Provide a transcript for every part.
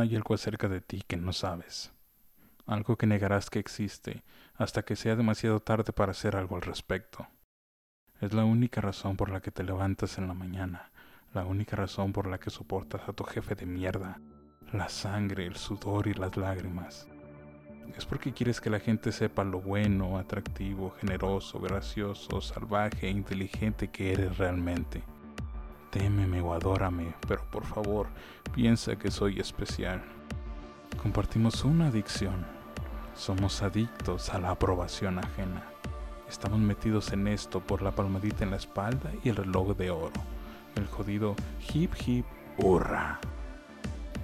hay algo acerca de ti que no sabes, algo que negarás que existe hasta que sea demasiado tarde para hacer algo al respecto. Es la única razón por la que te levantas en la mañana, la única razón por la que soportas a tu jefe de mierda, la sangre, el sudor y las lágrimas. Es porque quieres que la gente sepa lo bueno, atractivo, generoso, gracioso, salvaje e inteligente que eres realmente. Témeme o adórame, pero por favor, piensa que soy especial. Compartimos una adicción. Somos adictos a la aprobación ajena. Estamos metidos en esto por la palmadita en la espalda y el reloj de oro. El jodido hip hip hurra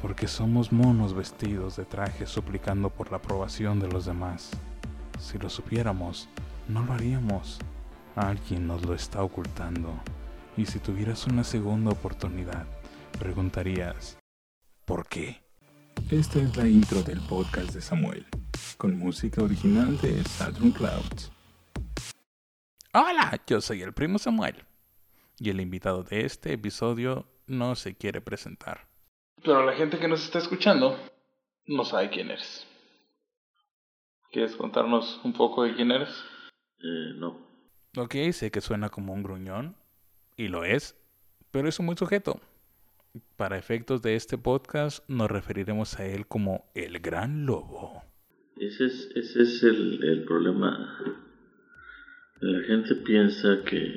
porque somos monos vestidos de traje suplicando por la aprobación de los demás. Si lo supiéramos, no lo haríamos. Alguien nos lo está ocultando. Y si tuvieras una segunda oportunidad, preguntarías, ¿por qué? Esta es la intro del podcast de Samuel, con música original de Saturn Clouds. Hola, yo soy el primo Samuel, y el invitado de este episodio no se quiere presentar. Pero la gente que nos está escuchando no sabe quién eres. ¿Quieres contarnos un poco de quién eres? Eh, no. Ok, sé que suena como un gruñón, y lo es, pero es un buen sujeto. Para efectos de este podcast nos referiremos a él como el gran lobo. Ese es, ese es el, el problema. La gente piensa que,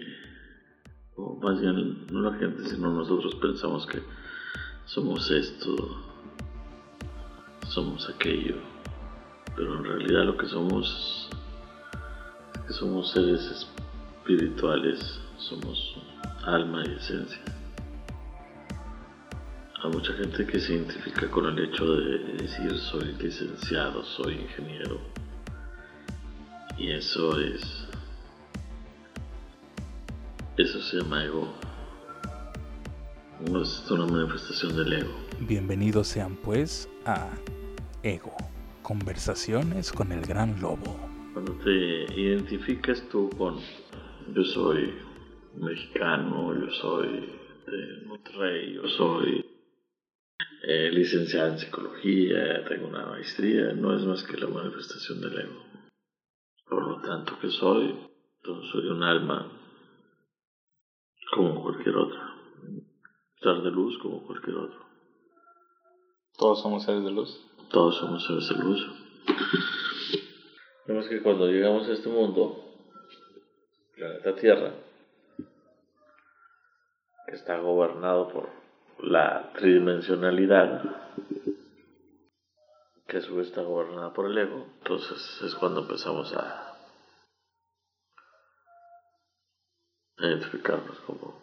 o más bien no la gente, sino nosotros pensamos que somos esto, somos aquello, pero en realidad lo que somos es que somos seres espirituales, somos alma y esencia. Hay mucha gente que se identifica con el hecho de decir soy licenciado, soy ingeniero. Y eso es... Eso se llama ego. Es una manifestación del ego. Bienvenidos sean pues a Ego, conversaciones con el gran lobo. Cuando te identificas tú con yo soy mexicano, yo soy de Monterrey, yo soy eh, licenciado en psicología, tengo una maestría, no es más que la manifestación del ego. Por lo tanto que soy, soy un alma como cualquier otra ser de luz como cualquier otro. ¿Todos somos seres de luz? Todos somos seres de luz. Vemos que cuando llegamos a este mundo, planeta Tierra, está gobernado por la tridimensionalidad, que a su vez está gobernada por el ego, entonces es cuando empezamos a identificarnos como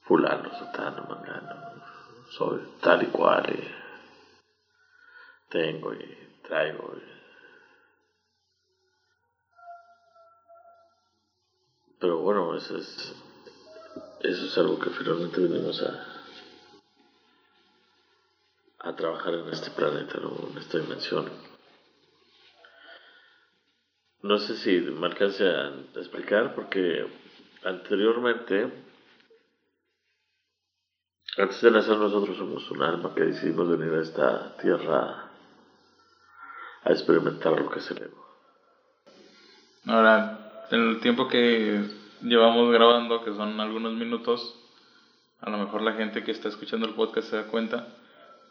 fulano, sotano, mangano, soy tal y cual tengo y traigo. Pero bueno, eso es, eso es algo que finalmente venimos a, a trabajar en este planeta, en esta dimensión. No sé si me alcance a explicar porque anteriormente antes de nacer nosotros somos un alma que decidimos venir a esta tierra a experimentar lo que es el ego. Ahora, en el tiempo que llevamos grabando, que son algunos minutos, a lo mejor la gente que está escuchando el podcast se da cuenta,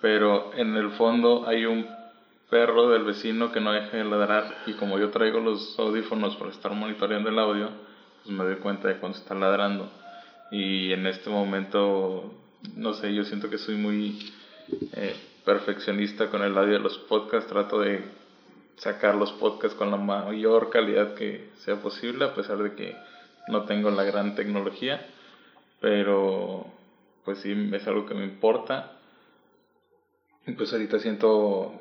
pero en el fondo hay un perro del vecino que no deja de ladrar y como yo traigo los audífonos para estar monitoreando el audio, pues me doy cuenta de cuando está ladrando. Y en este momento no sé, yo siento que soy muy eh, perfeccionista con el audio de los podcasts, trato de sacar los podcasts con la mayor calidad que sea posible, a pesar de que no tengo la gran tecnología, pero pues sí es algo que me importa. Y pues ahorita siento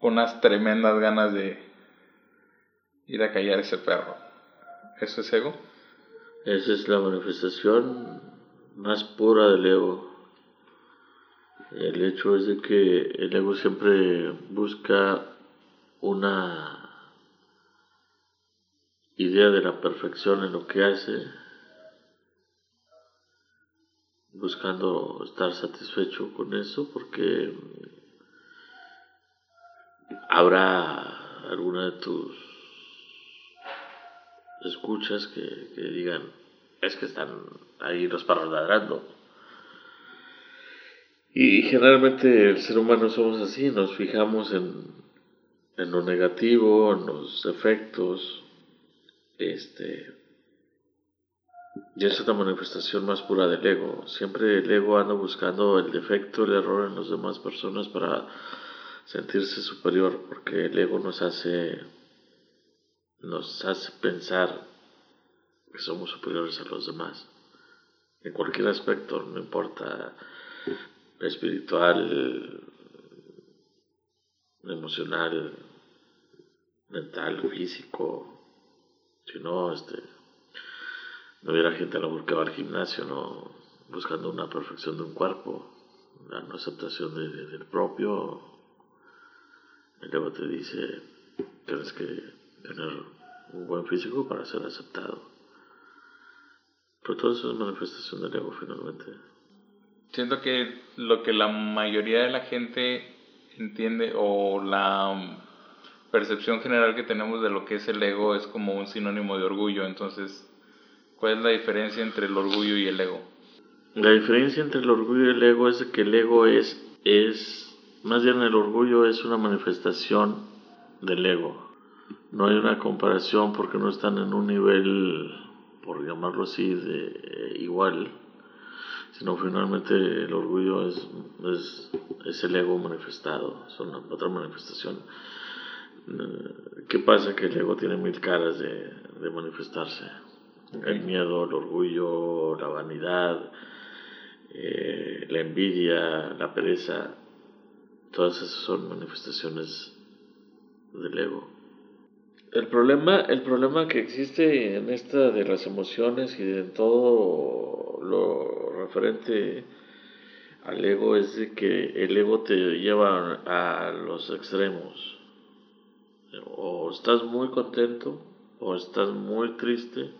unas tremendas ganas de ir a callar ese perro. ¿Eso es ego? Esa es la manifestación más pura del ego. El hecho es de que el ego siempre busca una idea de la perfección en lo que hace, buscando estar satisfecho con eso porque habrá alguna de tus escuchas que, digan es que están ahí los perros ladrando y generalmente el ser humano somos así nos fijamos en, en lo negativo en los defectos este y es una manifestación más pura del ego. Siempre el ego anda buscando el defecto, el error en las demás personas para sentirse superior, porque el ego nos hace, nos hace pensar que somos superiores a los demás. En cualquier aspecto, no importa espiritual, emocional, mental, físico, sino este no hubiera gente a lo mejor al gimnasio, ¿no? Buscando una perfección de un cuerpo, la no aceptación de, del propio. El ego te dice, tienes que tener un buen físico para ser aceptado. Pero todo eso es manifestación del ego finalmente. Siento que lo que la mayoría de la gente entiende o la percepción general que tenemos de lo que es el ego es como un sinónimo de orgullo, entonces ¿Cuál es la diferencia entre el orgullo y el ego? La diferencia entre el orgullo y el ego es que el ego es, es, más bien el orgullo es una manifestación del ego. No hay una comparación porque no están en un nivel, por llamarlo así, de eh, igual, sino finalmente el orgullo es, es, es el ego manifestado, es una, otra manifestación. Eh, ¿Qué pasa? Que el ego tiene mil caras de, de manifestarse. El miedo, el orgullo, la vanidad, eh, la envidia, la pereza, todas esas son manifestaciones del ego. El problema, el problema que existe en esta de las emociones y en todo lo referente al ego es de que el ego te lleva a los extremos. O estás muy contento o estás muy triste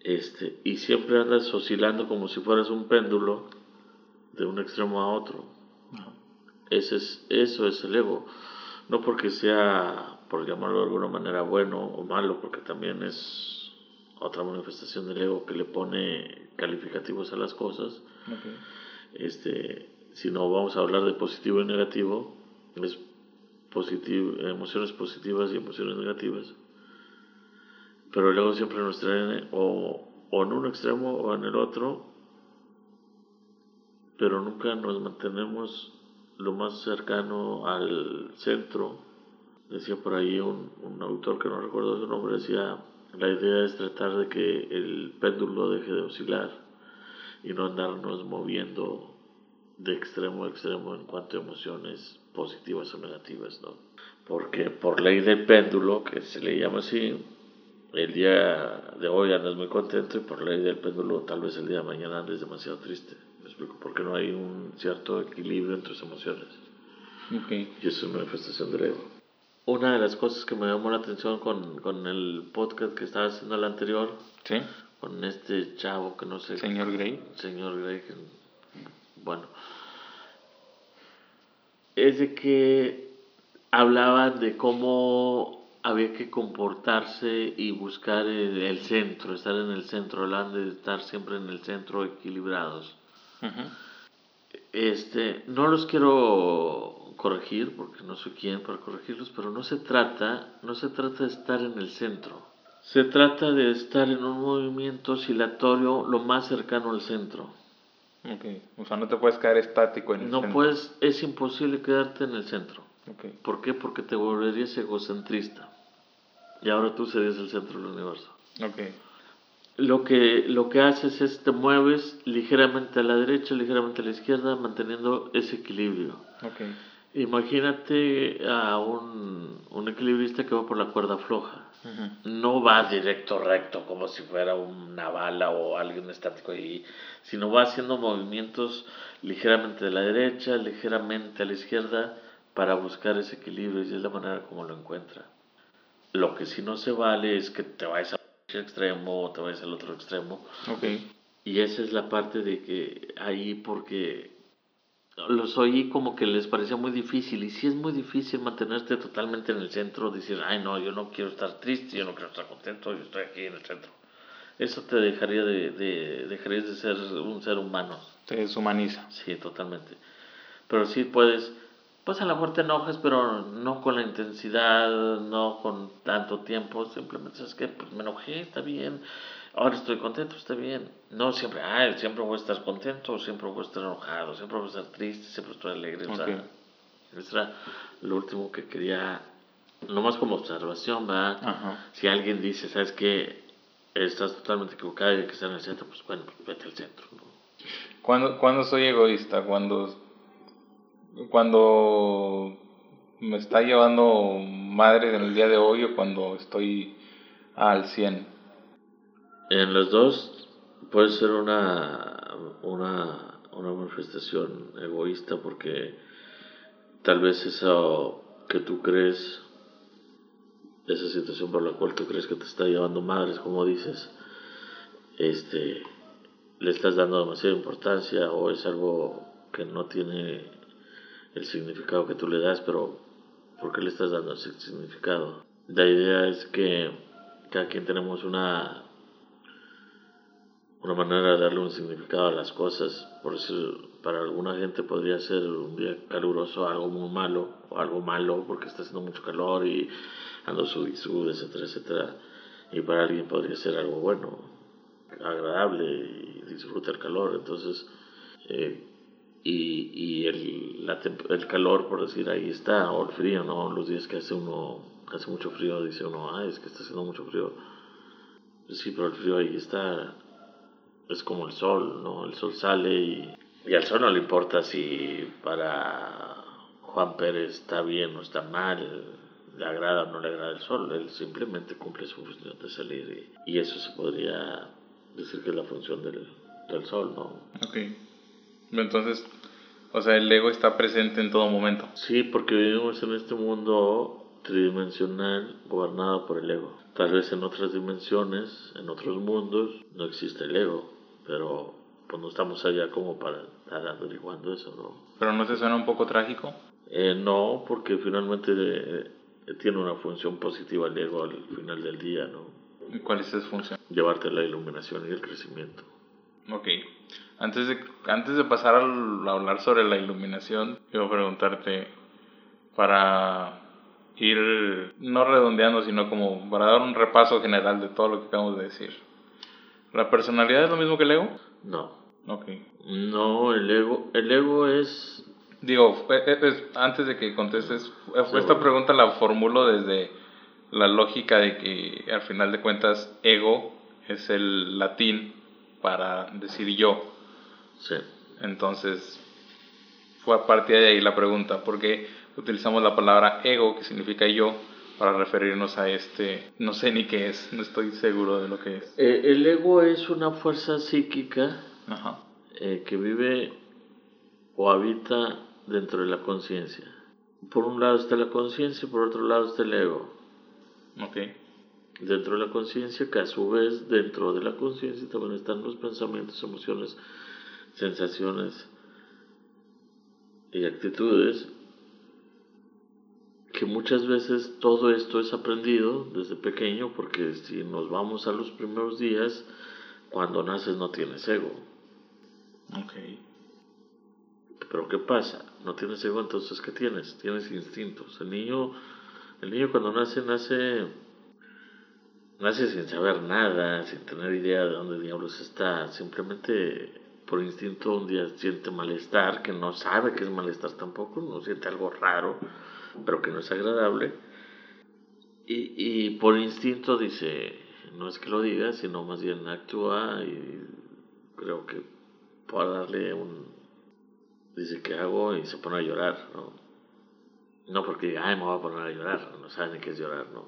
este, y siempre andas oscilando como si fueras un péndulo de un extremo a otro. Ese es, eso es el ego. No porque sea, por llamarlo de alguna manera, bueno o malo, porque también es otra manifestación del ego que le pone calificativos a las cosas. Este, si no vamos a hablar de positivo y negativo, es positivo, emociones positivas y emociones negativas pero luego siempre nos traen o, o en un extremo o en el otro, pero nunca nos mantenemos lo más cercano al centro. Decía por ahí un, un autor que no recuerdo su nombre, decía, la idea es tratar de que el péndulo deje de oscilar y no andarnos moviendo de extremo a extremo en cuanto a emociones positivas o negativas, ¿no? Porque por ley del péndulo, que se le llama así, el día de hoy andas muy contento y por ley del péndulo tal vez el día de mañana andes demasiado triste. Me explico, porque no hay un cierto equilibrio entre tus emociones. Okay. Y eso es una manifestación del ego. Una de las cosas que me llamó la atención con, con el podcast que estaba haciendo el anterior, ¿Sí? con este chavo que no sé. Señor Gray. Señor Gray, bueno, es de que hablaban de cómo había que comportarse y buscar el, centro, estar en el centro, hablando de estar siempre en el centro equilibrados. Este, no los quiero corregir porque no soy quien para corregirlos, pero no se trata, no se trata de estar en el centro. Se trata de estar en un movimiento oscilatorio lo más cercano al centro. Okay. O sea, no te puedes quedar estático en el no centro. puedes, es imposible quedarte en el centro. Okay. ¿Por qué? Porque te volverías egocentrista. Y ahora tú serías el centro del universo. Okay. Lo que, lo que haces es te mueves ligeramente a la derecha, ligeramente a la izquierda, manteniendo ese equilibrio. Okay. Imagínate a un, un, equilibrista que va por la cuerda floja. No va directo, recto, como si fuera una bala o alguien estático ahí, sino va haciendo movimientos ligeramente de la derecha, ligeramente a la izquierda, para buscar ese equilibrio y es la manera como lo encuentra. Lo que sí no se vale es que te vayas al extremo o te vayas al otro extremo. Okay. Y esa es la parte de que ahí porque los oí como que les parecía muy difícil. Y si es muy difícil mantenerte totalmente en el centro, decir, ay no, yo no quiero estar triste, yo no quiero estar contento, yo estoy aquí en el centro. Eso te dejaría de, de, dejarías de ser un ser humano. Te deshumaniza. Sí, totalmente. Pero sí puedes, pues a lo mejor te enojas, pero no con la intensidad, no con tanto tiempo. Simplemente es que pues, me enojé, está bien ahora estoy contento, está bien. No siempre, ah, siempre voy a estar contento, siempre voy a estar enojado, siempre voy a estar triste, siempre estoy alegre. O sea, eso era lo último que quería, nomás como observación, ¿verdad? Si alguien dice, ¿sabes qué? Estás totalmente equivocado y hay que estar en el centro, pues bueno, pues vete al centro. ¿no? ¿Cuándo, cuando soy egoísta? Cuando, cuando me está llevando madre en el día de hoy o cuando estoy al 100. En los dos puede ser una, una, una manifestación egoísta porque tal vez eso que tú crees, esa situación por la cual tú crees que te está llevando madres, como dices, este, le estás dando demasiada importancia o es algo que no tiene el significado que tú le das, pero ¿por qué le estás dando ese significado? La idea es que cada quien tenemos una una manera de darle un significado a las cosas. Por eso para alguna gente podría ser un día caluroso algo muy malo o algo malo porque está haciendo mucho calor y ando sud, etcétera, etcétera. Y para alguien podría ser algo bueno, agradable y disfruta el calor. Entonces, eh, y, y el, la, el calor, por decir, ahí está, o el frío, ¿no? Los días que hace uno, hace mucho frío, dice uno, ay, es que está haciendo mucho frío. Sí, pero el frío ahí está es como el sol, ¿no? El sol sale y, y al sol no le importa si para Juan Pérez está bien o está mal, le agrada o no le agrada el sol, él simplemente cumple su función de salir y, y eso se podría decir que es la función del, del sol, ¿no? Ok. Entonces, o sea, el ego está presente en todo momento. Sí, porque vivimos en este mundo tridimensional gobernado por el ego. Tal vez en otras dimensiones, en otros mundos, no existe el ego pero pues no estamos allá como para estar averiguando eso, ¿no? ¿Pero no te suena un poco trágico? Eh, no, porque finalmente eh, tiene una función positiva el ego al final del día, ¿no? ¿Y cuál es esa función? Llevarte la iluminación y el crecimiento. Ok. Antes de, antes de pasar a hablar sobre la iluminación, quiero preguntarte para ir no redondeando, sino como para dar un repaso general de todo lo que acabamos de decir. ¿La personalidad es lo mismo que el ego? No. Ok. No, el ego, el ego es... Digo, antes de que contestes, esta pregunta la formulo desde la lógica de que al final de cuentas ego es el latín para decir yo. Sí. Entonces, fue a partir de ahí la pregunta, ¿por qué utilizamos la palabra ego, que significa yo, para referirnos a este, no sé ni qué es, no estoy seguro de lo que es. Eh, el ego es una fuerza psíquica eh, que vive o habita dentro de la conciencia. Por un lado está la conciencia y por otro lado está el ego. Ok. Dentro de la conciencia, que a su vez dentro de la conciencia también están los pensamientos, emociones, sensaciones y actitudes que muchas veces todo esto es aprendido desde pequeño, porque si nos vamos a los primeros días, cuando naces no tienes ego. Ok. Pero ¿qué pasa? No tienes ego, entonces ¿qué tienes? Tienes instintos. El niño, el niño cuando nace, nace, nace sin saber nada, sin tener idea de dónde diablos está. Simplemente por instinto un día siente malestar, que no sabe que es malestar tampoco, no siente algo raro pero que no es agradable. Y, y por instinto dice, no es que lo diga, sino más bien actúa y creo que puede darle un... Dice, ¿qué hago? Y se pone a llorar, ¿no? No porque diga, ay, me voy a poner a llorar, no sabe ni qué es llorar, ¿no?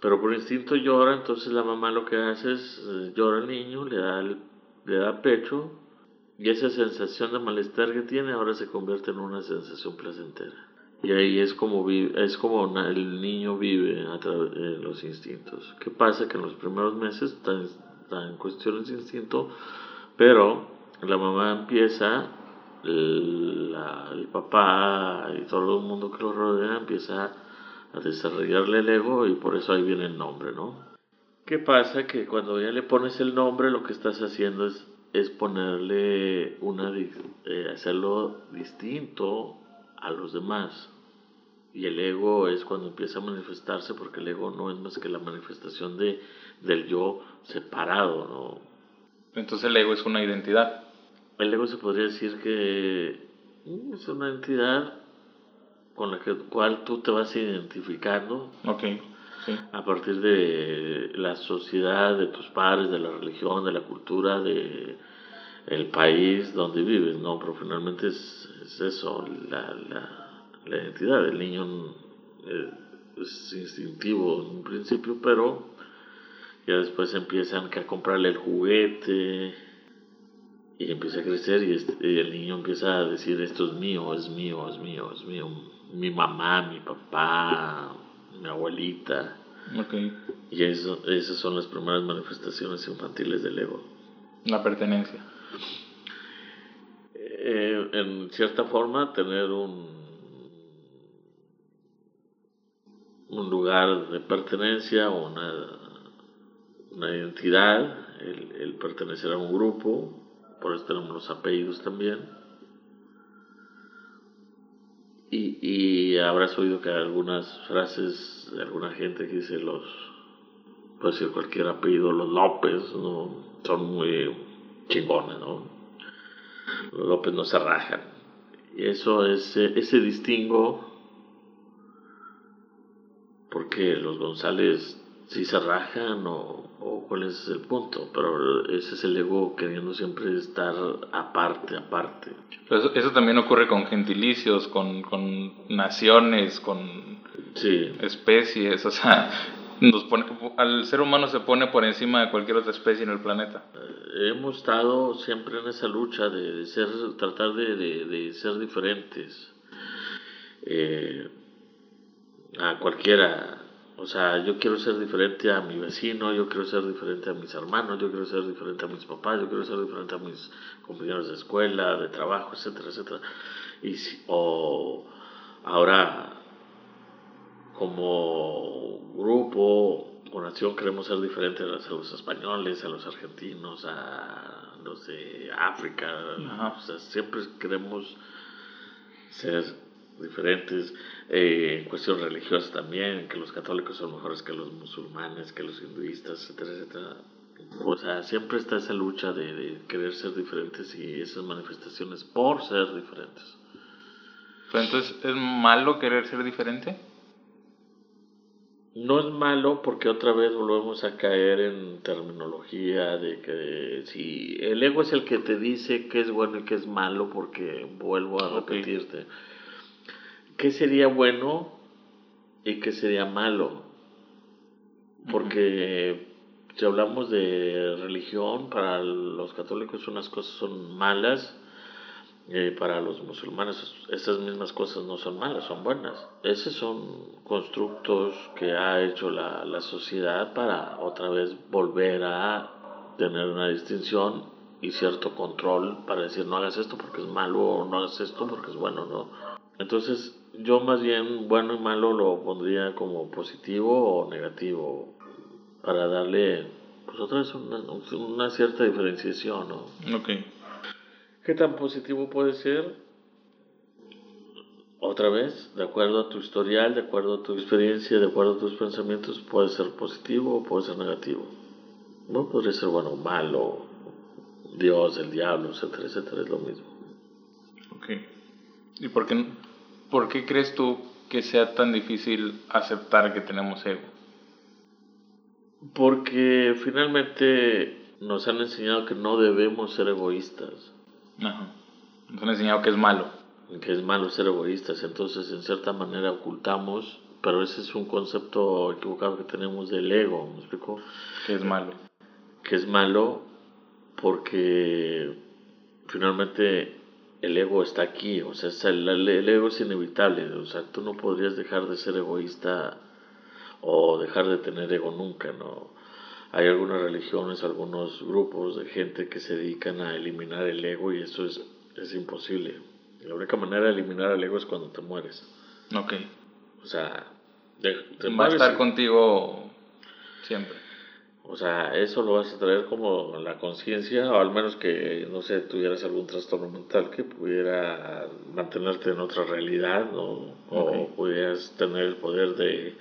Pero por instinto llora, entonces la mamá lo que hace es eh, llora al niño, le da, le da pecho y esa sensación de malestar que tiene ahora se convierte en una sensación placentera. Y ahí es como, vive, es como el niño vive a través de los instintos. ¿Qué pasa? Que en los primeros meses está en cuestión ese instinto, pero la mamá empieza, el, papá y todo el mundo que lo rodea empieza a desarrollarle el ego y por eso ahí viene el nombre, ¿no? ¿Qué pasa? Que cuando ya le pones el nombre, lo que estás haciendo es, es ponerle una, eh, hacerlo distinto a los demás. Y el ego es cuando empieza a manifestarse, porque el ego no es más que la manifestación de, del yo separado, ¿no? Entonces el ego es una identidad. El ego se podría decir que mm, es una entidad con la que, cual tú te vas identificando. Okay a partir de la sociedad, de tus padres, de la religión, de la cultura, de el país donde vives, ¿no? Pero finalmente es, eso, la, la, identidad del niño eh, es instintivo en un principio, pero ya después empiezan a comprarle el juguete y empieza a crecer y, y, el niño empieza a decir esto es mío, es mío, es mío, es mío, mi mamá, mi papá, mi abuelita. Okay. Y eso, esas son las primeras manifestaciones infantiles del ego. La pertenencia. Eh, en cierta forma, tener un, un lugar de pertenencia, una, una identidad, el, el pertenecer a un grupo, por eso tenemos los apellidos también y, y habrás oído que algunas frases de alguna gente que dice los, puede decir cualquier apellido, los López, ¿no? son muy chingones, ¿no? Los López no se rajan. Y eso es ese distingo, porque los González sí se rajan o, o, cuál es el punto, pero ese es el ego queriendo siempre estar aparte, aparte. Eso, eso, también ocurre con gentilicios, con, con naciones, con sí. especies, o sea, nos pone, al ser humano se pone por encima de cualquier otra especie en el planeta. Eh, hemos estado siempre en esa lucha de, de ser, tratar de, de, de ser diferentes. Eh, a cualquiera o sea, yo quiero ser diferente a mi vecino, yo quiero ser diferente a mis hermanos, yo quiero ser diferente a mis papás, yo quiero ser diferente a mis compañeros de escuela, de trabajo, etcétera, etcétera. Y o ahora, como grupo o nación, queremos ser diferentes a los españoles, a los argentinos, a los de África. O sea, siempre queremos ser diferentes, eh, en cuestiones religiosas también, que los católicos son mejores que los musulmanes, que los hinduistas, etcétera, etcétera. O sea, siempre está esa lucha de, de querer ser diferentes y esas manifestaciones por ser diferentes. entonces, ¿es malo querer ser diferente? No es malo porque otra vez volvemos a caer en terminología de que si el ego es el que te dice qué es bueno y qué es malo porque vuelvo a repetirte qué sería bueno y qué sería malo. Porque si hablamos de religión, para los católicos unas cosas son malas, eh, para los musulmanes esas mismas cosas no son malas, son buenas. Esos son constructos que ha hecho la, la sociedad para otra vez volver a tener una distinción y cierto control para decir no hagas esto porque es malo o no hagas esto porque es bueno, ¿no? Entonces yo más bien bueno y malo lo pondría como positivo o negativo para darle pues otra vez una, una cierta diferenciación, ¿no? Ok. ¿Qué tan positivo puede ser? Otra vez, de acuerdo a tu historial, de acuerdo a tu experiencia, de acuerdo a tus pensamientos, puede ser positivo o puede ser negativo. No podría ser bueno o malo, Dios, el diablo, etcétera, etcétera, es lo mismo. Ok. ¿Y por qué, ¿Por qué crees tú que sea tan difícil aceptar que tenemos ego? Porque finalmente nos han enseñado que no debemos ser egoístas. Ajá. Nos han enseñado que es malo. Que es malo ser egoístas. Entonces, en cierta manera, ocultamos. Pero ese es un concepto equivocado que tenemos del ego. ¿Me explico? Que es malo. Que es malo porque finalmente el ego está aquí, o sea, el, ego es inevitable, o sea, tú no podrías dejar de ser egoísta o dejar de tener ego nunca, ¿no? Hay algunas religiones, algunos grupos de gente que se dedican a eliminar el ego y eso es, es imposible. La única manera de eliminar el ego es cuando te mueres. Ok. O sea, va a estar contigo siempre. O sea, eso lo vas a traer como la conciencia, o al menos que, no sé, tuvieras algún trastorno mental que pudiera mantenerte en otra realidad, ¿no? O pudieras tener el poder de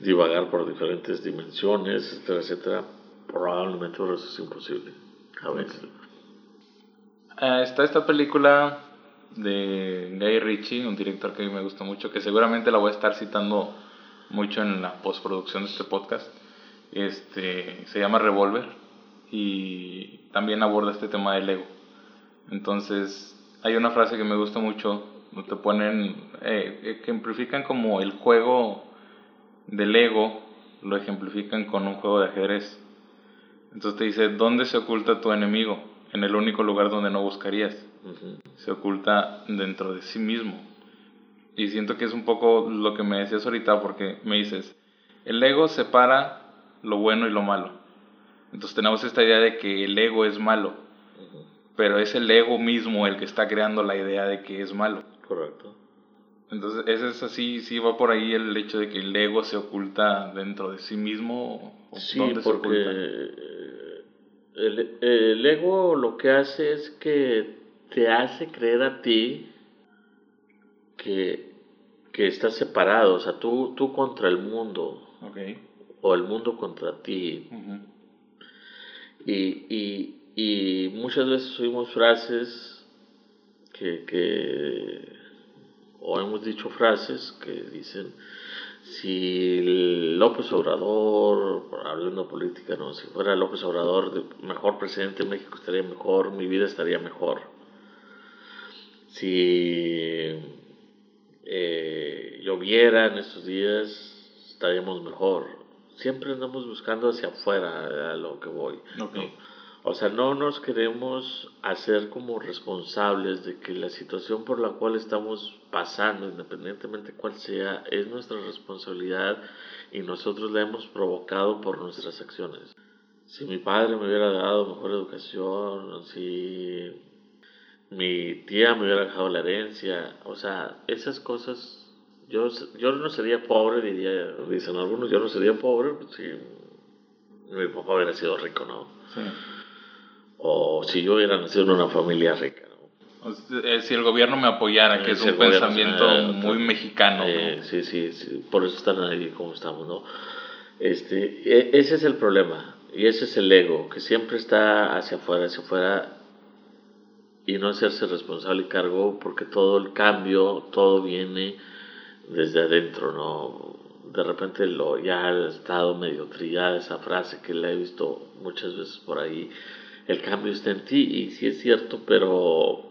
divagar por diferentes dimensiones, etcétera, etcétera. Probablemente eso es imposible. A veces. Ah, está esta película de Guy Ritchie, un director que a mí me gusta mucho, que seguramente la voy a estar citando mucho en la postproducción de este podcast este, se llama Revolver y también aborda este tema del ego. Entonces, hay una frase que me gusta mucho, te ponen, eh, ejemplifican como el juego del ego, lo ejemplifican con un juego de ajedrez. Entonces te dice, ¿dónde se oculta tu enemigo? En el único lugar donde no buscarías. Se oculta dentro de sí mismo. Y siento que es un poco lo que me decías ahorita porque me dices, el ego separa lo bueno y lo malo. Entonces tenemos esta idea de que el ego es malo, pero es el ego mismo el que está creando la idea de que es malo. Correcto. Entonces, ese es así, sí va por ahí el hecho de que el ego se oculta dentro de sí mismo. sí, porque el, el, ego lo que hace es que te hace creer a ti que, que estás separado, o sea, tú, tú contra el mundo. Okay o el mundo contra ti. y, y, y, muchas veces oímos frases que, que, o hemos dicho frases que dicen, si López Obrador, hablando de política, no, si fuera López Obrador de mejor presidente de México estaría mejor, mi vida estaría mejor. Si eh, lloviera en estos días, estaríamos mejor siempre andamos buscando hacia afuera a lo que voy. O sea, no nos queremos hacer como responsables de que la situación por la cual estamos pasando, independientemente cuál sea, es nuestra responsabilidad y nosotros la hemos provocado por nuestras acciones. Si mi padre me hubiera dado mejor educación, si mi tía me hubiera dejado la herencia, o sea, esas cosas yo, yo no sería pobre, diría, dicen algunos, yo no sería pobre si mi papá hubiera sido rico, ¿no? Sí. O si yo hubiera nacido en una familia rica, ¿no? Eh, si el gobierno me apoyara, que es un pensamiento muy mexicano. Eh, sí, sí, sí, por eso están ahí como estamos, ¿no? Este, e, ese es el problema, y ese es el ego, que siempre está hacia afuera, hacia afuera, y no hacerse responsable y cargo, porque todo el cambio, todo viene desde adentro, ¿no? De repente lo, ya ha estado medio trillada esa frase que la he visto muchas veces por ahí. El cambio está en ti y sí es cierto, pero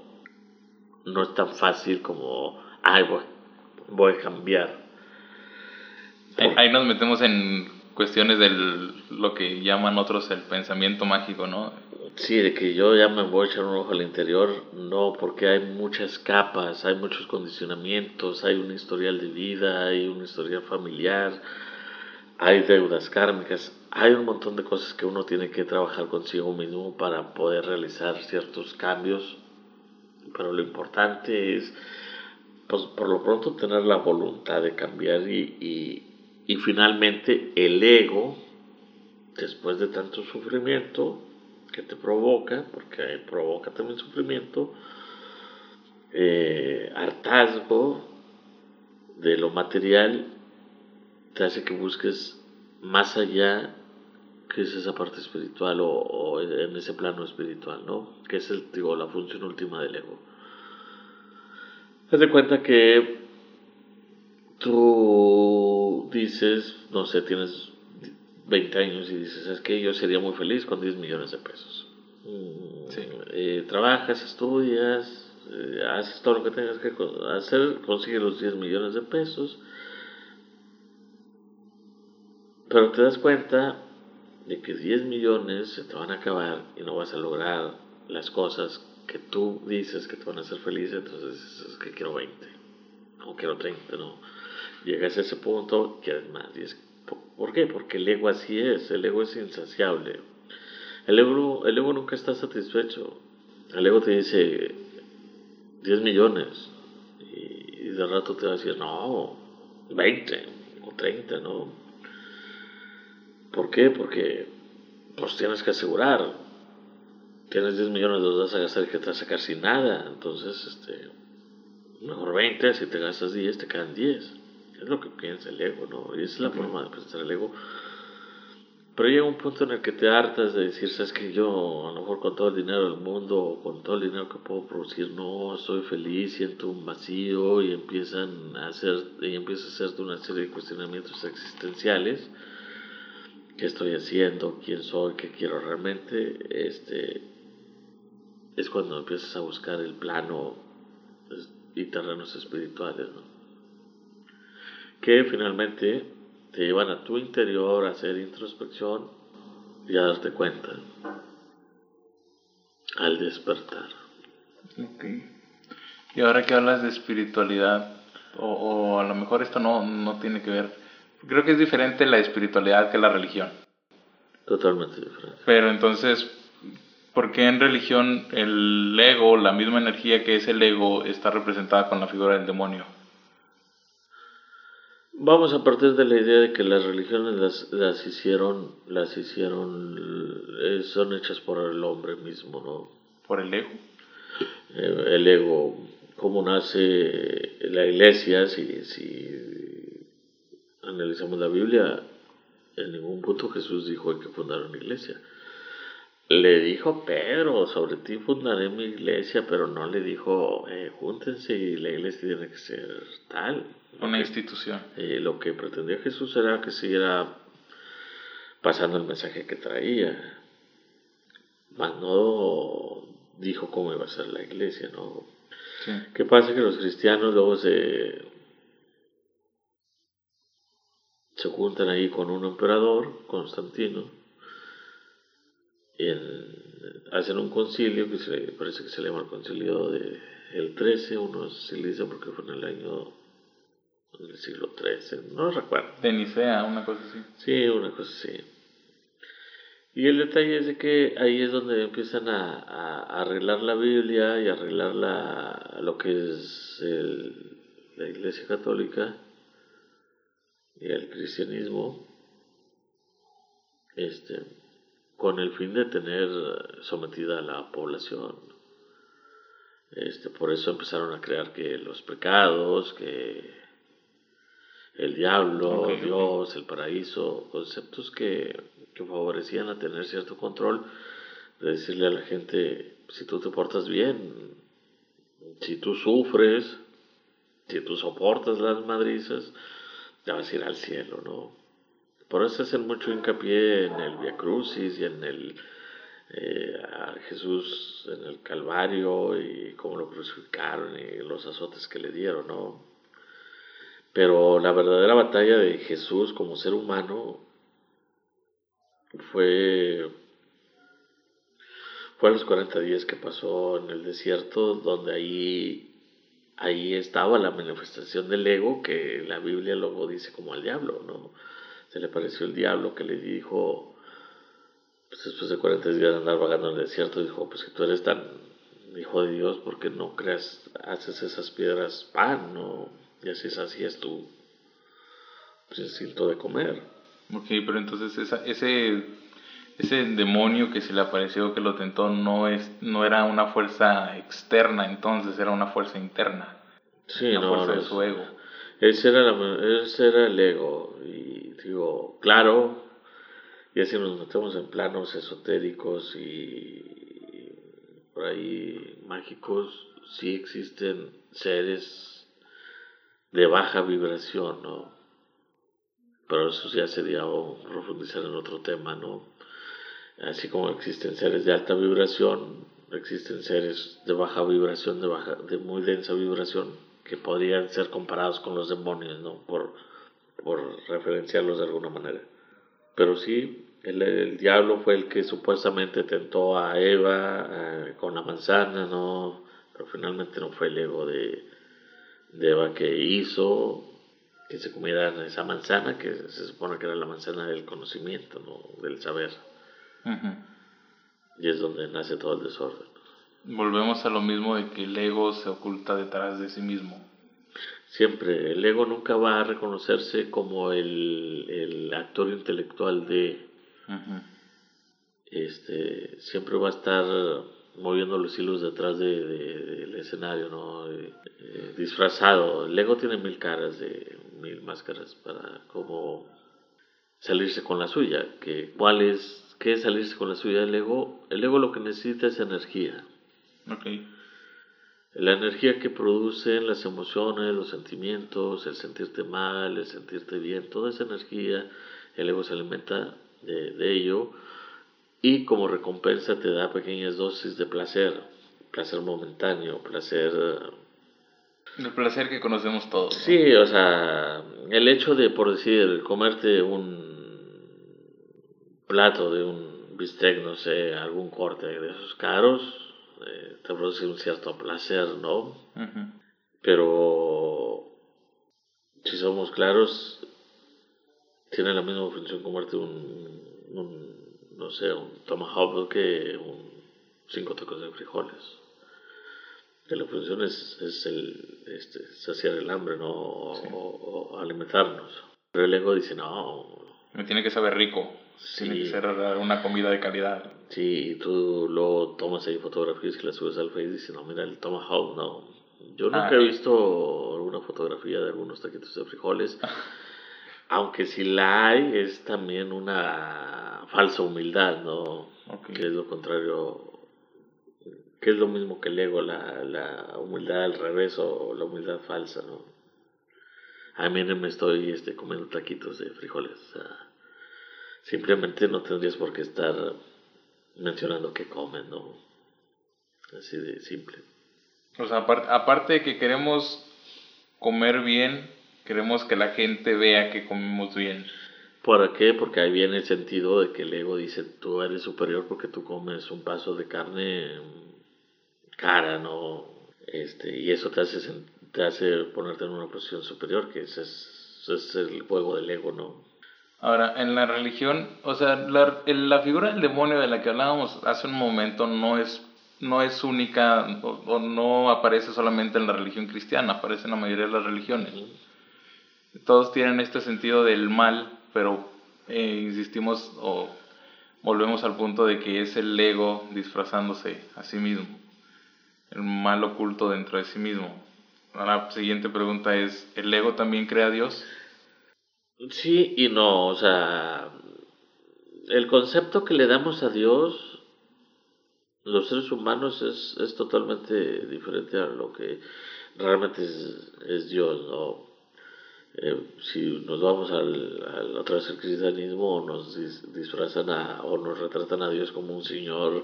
no es tan fácil como, ay, voy, voy a cambiar. Ahí, nos metemos en cuestiones de lo que llaman otros el pensamiento mágico, ¿no? Sí, de que yo ya me voy a echar un ojo al interior, no, porque hay muchas capas, hay muchos condicionamientos, hay un historial de vida, hay un historial familiar, hay deudas kármicas, hay un montón de cosas que uno tiene que trabajar consigo mismo para poder realizar ciertos cambios, pero lo importante es, pues, por lo pronto, tener la voluntad de cambiar y, y, y finalmente el ego, después de tanto sufrimiento, que te provoca, porque provoca también sufrimiento, eh, hartazgo de lo material, te hace que busques más allá que es esa parte espiritual o, en ese plano espiritual, ¿no? Que es el, digo, la función última del ego. Haz de cuenta que tú dices, no sé, tienes 20 años y dices, es que yo sería muy feliz con 10 millones de pesos. Mm, eh, trabajas, estudias, eh, haces todo lo que tengas que hacer, consigues los 10 millones de pesos, pero te das cuenta de que 10 millones se te van a acabar y no vas a lograr las cosas que tú dices que te van a hacer feliz, entonces es que quiero 20, o quiero 30, no. Llegas a ese punto, quieres más, y es ¿Por qué? Porque el ego así es, el ego es insaciable. El ego, el ego nunca está satisfecho. El ego te dice 10 millones y de rato te va a decir, no, 20 o 30, ¿no? ¿Por qué? Porque pues tienes que asegurar. Tienes 10 millones, los vas a gastar y que te vas a sacar sin nada. Entonces, este, mejor 20, si te gastas 10, te quedan 10. Es lo que piensa el ego, ¿no? Y esa es la forma de pensar el ego. Pero llega un punto en el que te hartas de decir, sabes que yo, a lo mejor con todo el dinero del mundo, o con todo el dinero que puedo producir, no soy feliz, siento un vacío y empiezan a hacer, y empieza a hacerte una serie de cuestionamientos existenciales. ¿Qué estoy haciendo? ¿Quién soy? ¿Qué quiero realmente? Este, es cuando empiezas a buscar el plano y terrenos espirituales. Que finalmente te llevan a tu interior a hacer introspección y a darte cuenta al despertar. Y ahora que hablas de espiritualidad, o, a lo mejor esto no, no tiene que ver, creo que es diferente la espiritualidad que la religión. Totalmente diferente. Pero entonces, ¿por qué en religión el ego, la misma energía que es el ego, está representada con la figura del demonio? Vamos a partir de la idea de que las religiones las, las hicieron, las hicieron, eh, son hechas por el hombre mismo, ¿no? Por el ego. Eh, el ego, cómo nace la iglesia, si, si analizamos la Biblia, en ningún punto Jesús dijo hay que fundar una iglesia. Le dijo Pedro, sobre ti fundaré mi iglesia, pero no le dijo, eh, júntense y la iglesia tiene que ser tal. Una institución. Eh, lo que pretendía Jesús era que siguiera pasando el mensaje que traía. Mas no dijo cómo iba a ser la iglesia, ¿no? ¿Qué pasa? Que los cristianos luego se, se juntan ahí con un emperador, Constantino, y hacen un concilio que se, parece que se llama el concilio de el 13, uno se le dice porque fue en el año del siglo XIII, no recuerdo. De Nicea, una cosa así. Sí, una cosa así. Y el detalle es de que ahí es donde empiezan a, a arreglar la Biblia y arreglar la, lo que es el, la Iglesia Católica el cristianismo, este, con el fin de tener sometida a la población. Este, por eso empezaron a crear que los pecados, que el diablo, Dios, el paraíso, conceptos que, que, favorecían a tener cierto control, de decirle a la gente, si tú te portas bien, si tú sufres, si tú soportas las madrizas, ya vas a ir al cielo, ¿no? Por eso hacen mucho hincapié en el Via Crucis y en el eh, a Jesús en el Calvario y cómo lo crucificaron y los azotes que le dieron, ¿no? Pero la verdadera batalla de Jesús como ser humano fue, fue a los 40 días que pasó en el desierto, donde ahí, ahí estaba la manifestación del ego que la Biblia luego dice como al diablo, ¿no? Se le pareció el diablo que le dijo, pues después de 40 días de andar vagando en el desierto, dijo, pues que tú eres tan hijo de Dios, porque no creas, haces esas piedras pan, ¿no? Y así es, así es tu instinto de comer. Ok, pero entonces esa, ese, ese demonio que se le apareció, que lo tentó, no, es, no era una fuerza externa, entonces era una fuerza interna. Sí, una no, fuerza de su ego. Ese era, ese era el ego. Y digo, claro, y así nos metemos en planos esotéricos y por ahí mágicos, sí existen seres de baja vibración, ¿no? Pero eso ya sería profundizar en otro tema, ¿no? Así como existen seres de alta vibración, existen seres de baja vibración, de, baja, de muy densa vibración, que podrían ser comparados con los demonios, ¿no? Por, por referenciarlos de alguna manera. Pero sí, el, diablo fue el que supuestamente tentó a Eva con la manzana, ¿no? Pero finalmente no fue el ego de, de Eva que hizo, que se comieran esa manzana, que se supone que era la manzana del conocimiento, ¿no? del saber. Y es donde nace todo el desorden. Volvemos a lo mismo de que el ego se oculta detrás de sí mismo. Siempre, el ego nunca va a reconocerse como el, el actor intelectual de... este Siempre va a estar moviendo los hilos detrás del de, escenario, ¿no? Eh, eh, disfrazado. El ego tiene mil caras, de mil máscaras para como salirse con la suya. Que, ¿Cuál es, qué es salirse con la suya del ego? El ego lo que necesita es energía. Okay. La energía que producen las emociones, los sentimientos, el sentirte mal, el sentirte bien, toda esa energía, el ego se alimenta de, de ello y como recompensa te da pequeñas dosis de placer, placer momentáneo, placer... El placer que conocemos todos. Sí, o sea, el hecho de, por decir, comerte un plato de un bistec, no sé, algún corte de esos caros, eh, te produce un cierto placer, ¿no? Pero, si somos claros, tiene la misma función comerte un no sé, un tomahawk que un cinco tacos de frijoles. Que la función es, es el este, saciar el hambre, ¿no? O, alimentarnos. Pero el ego dice, no. Me tiene que saber rico. Tiene que ser una comida de calidad. Sí, y tú luego tomas ahí fotografías que las subes al Face y dices, no, mira, el tomahawk, no. Yo nunca he ah, visto alguna fotografía de algunos taquitos de frijoles. aunque si la hay, es también una falsa humildad, ¿no? Que es lo contrario, que es lo mismo que el ego, la, la humildad al revés o la humildad falsa, ¿no? A mí no me estoy este, comiendo taquitos de frijoles. Simplemente no tendrías por qué estar mencionando que comen, ¿no? Así de simple. O sea, aparte de que queremos comer bien, Queremos que la gente vea que comemos bien. ¿Por qué? Porque ahí viene el sentido de que el ego dice tú eres superior porque tú comes un paso de carne cara, ¿no? Este, y eso te hace, te hace ponerte en una posición superior, que ese es, es el juego del ego, ¿no? Ahora, en la religión, o sea, la, la, figura del demonio de la que hablábamos hace un momento no es, no es única o, no aparece solamente en la religión cristiana, aparece en la mayoría de las religiones todos tienen este sentido del mal, pero eh, insistimos o volvemos al punto de que es el ego disfrazándose a sí mismo, el mal oculto dentro de sí mismo. La siguiente pregunta es, ¿el ego también crea a Dios? Sí y no, o sea, el concepto que le damos a Dios, los seres humanos, es, es totalmente diferente a lo que realmente es, Dios, ¿no? Eh, si nos vamos al, al, otra vez al cristianismo, nos disfrazan a, o nos retratan a Dios como un señor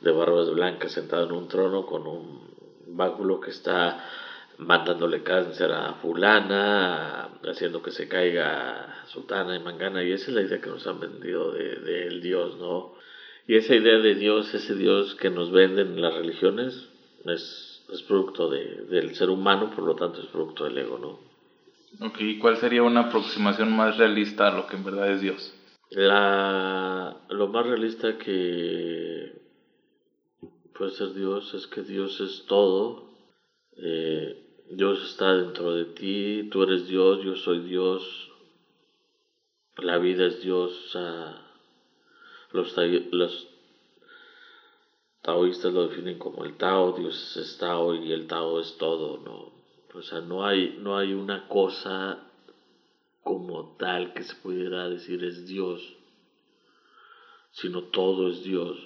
de barbas blancas sentado en un trono con un báculo que está mandándole cáncer a fulana, haciendo que se caiga sutana y mangana, y esa es la idea que nos han vendido del de, Dios, ¿no? Y esa idea de Dios, ese Dios que nos venden las religiones, es, es producto de, del ser humano, por lo tanto es producto del ego, ¿no? Ok, ¿cuál sería una aproximación más realista a lo que en verdad es Dios? La, lo más realista que puede ser Dios es que Dios es todo. Eh, Dios está dentro de ti, tú eres Dios, yo soy Dios. La vida es Dios. los, los taoístas lo definen como el Tao, Dios es Tao y el Tao es todo, ¿no? O sea, no hay, no hay una cosa como tal que se pudiera decir es Dios, sino todo es Dios.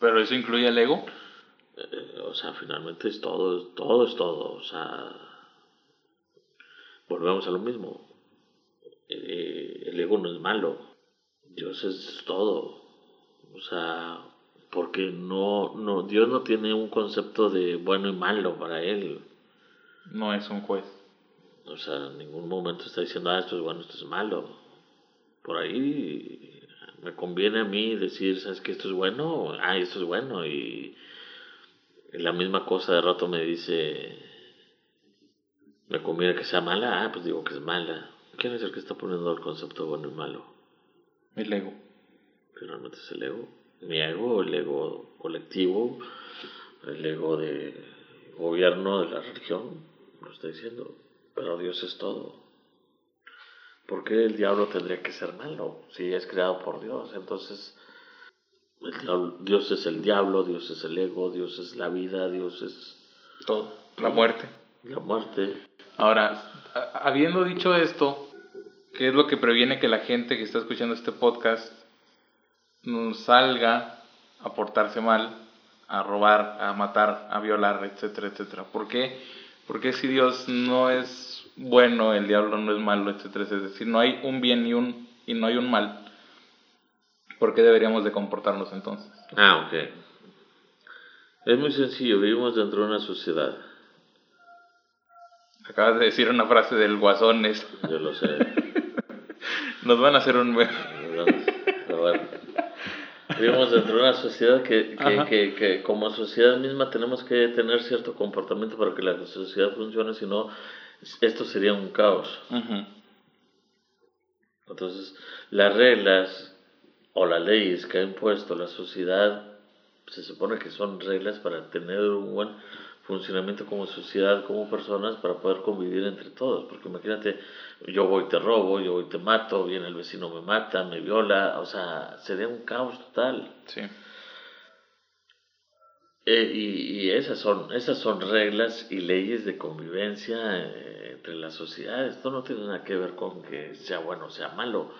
¿Pero eso incluye el ego? Eh, o sea, finalmente es todo, todo es todo. O sea, volvemos a lo mismo. Eh, el ego no es malo. Dios es todo. O sea, porque no, no, Dios no tiene un concepto de bueno y malo para él. No es un juez. O sea, en ningún momento está diciendo, ah, esto es bueno, esto es malo. Por ahí me conviene a mí decir, ¿sabes que esto es bueno? Ah, esto es bueno. Y la misma cosa de rato me dice, La comida que sea mala, ah, pues digo que es mala. ¿Quién es el que está poniendo el concepto bueno y malo? El ego. Finalmente es el ego. Mi ego, el ego colectivo, el ego de gobierno de la religión, lo está diciendo. Pero Dios es todo. ¿Por qué el diablo tendría que ser malo? Si es creado por Dios, entonces Dios es el diablo, Dios es el ego, Dios es la vida, Dios es todo, la muerte. La muerte. Ahora, habiendo dicho esto, ¿qué es lo que previene que la gente que está escuchando este podcast salga a portarse mal, a robar, a matar, a violar, etcétera, etcétera? ¿Por qué? Porque si Dios no es bueno, el diablo no es malo, etcétera, es decir, no hay un bien y, un, y no hay un mal. ¿Por qué deberíamos de comportarnos entonces? Ah, ok. Es muy sencillo, vivimos dentro de una sociedad Acabas de decir una frase del guasón. Yo lo sé. Nos van a hacer un... Vivimos dentro de una sociedad que, que, que, como sociedad misma tenemos que tener cierto comportamiento para que la sociedad funcione, si no, esto sería un caos. Entonces, las reglas o las leyes que ha impuesto la sociedad se supone que son reglas para tener un buen funcionamiento como sociedad, como personas, para poder convivir entre todos. Porque imagínate, yo voy y te robo, yo voy y te mato, viene el vecino me mata, me viola, o sea, sería un caos total. Sí. Eh, y, esas, son, esas son reglas y leyes de convivencia eh, entre las sociedades. Esto no tiene nada que ver con que sea bueno o sea malo.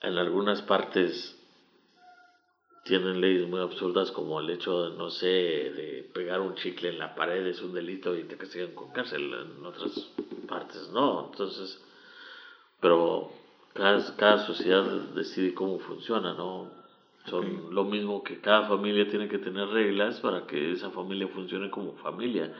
En algunas partes tienen leyes muy absurdas como el hecho, de, no sé, de pegar un chicle en la pared es un delito y te castigan con cárcel. En otras partes no. Entonces, pero cada, cada sociedad decide cómo funciona, ¿no? Son lo mismo que cada familia tiene que tener reglas para que esa familia funcione como familia.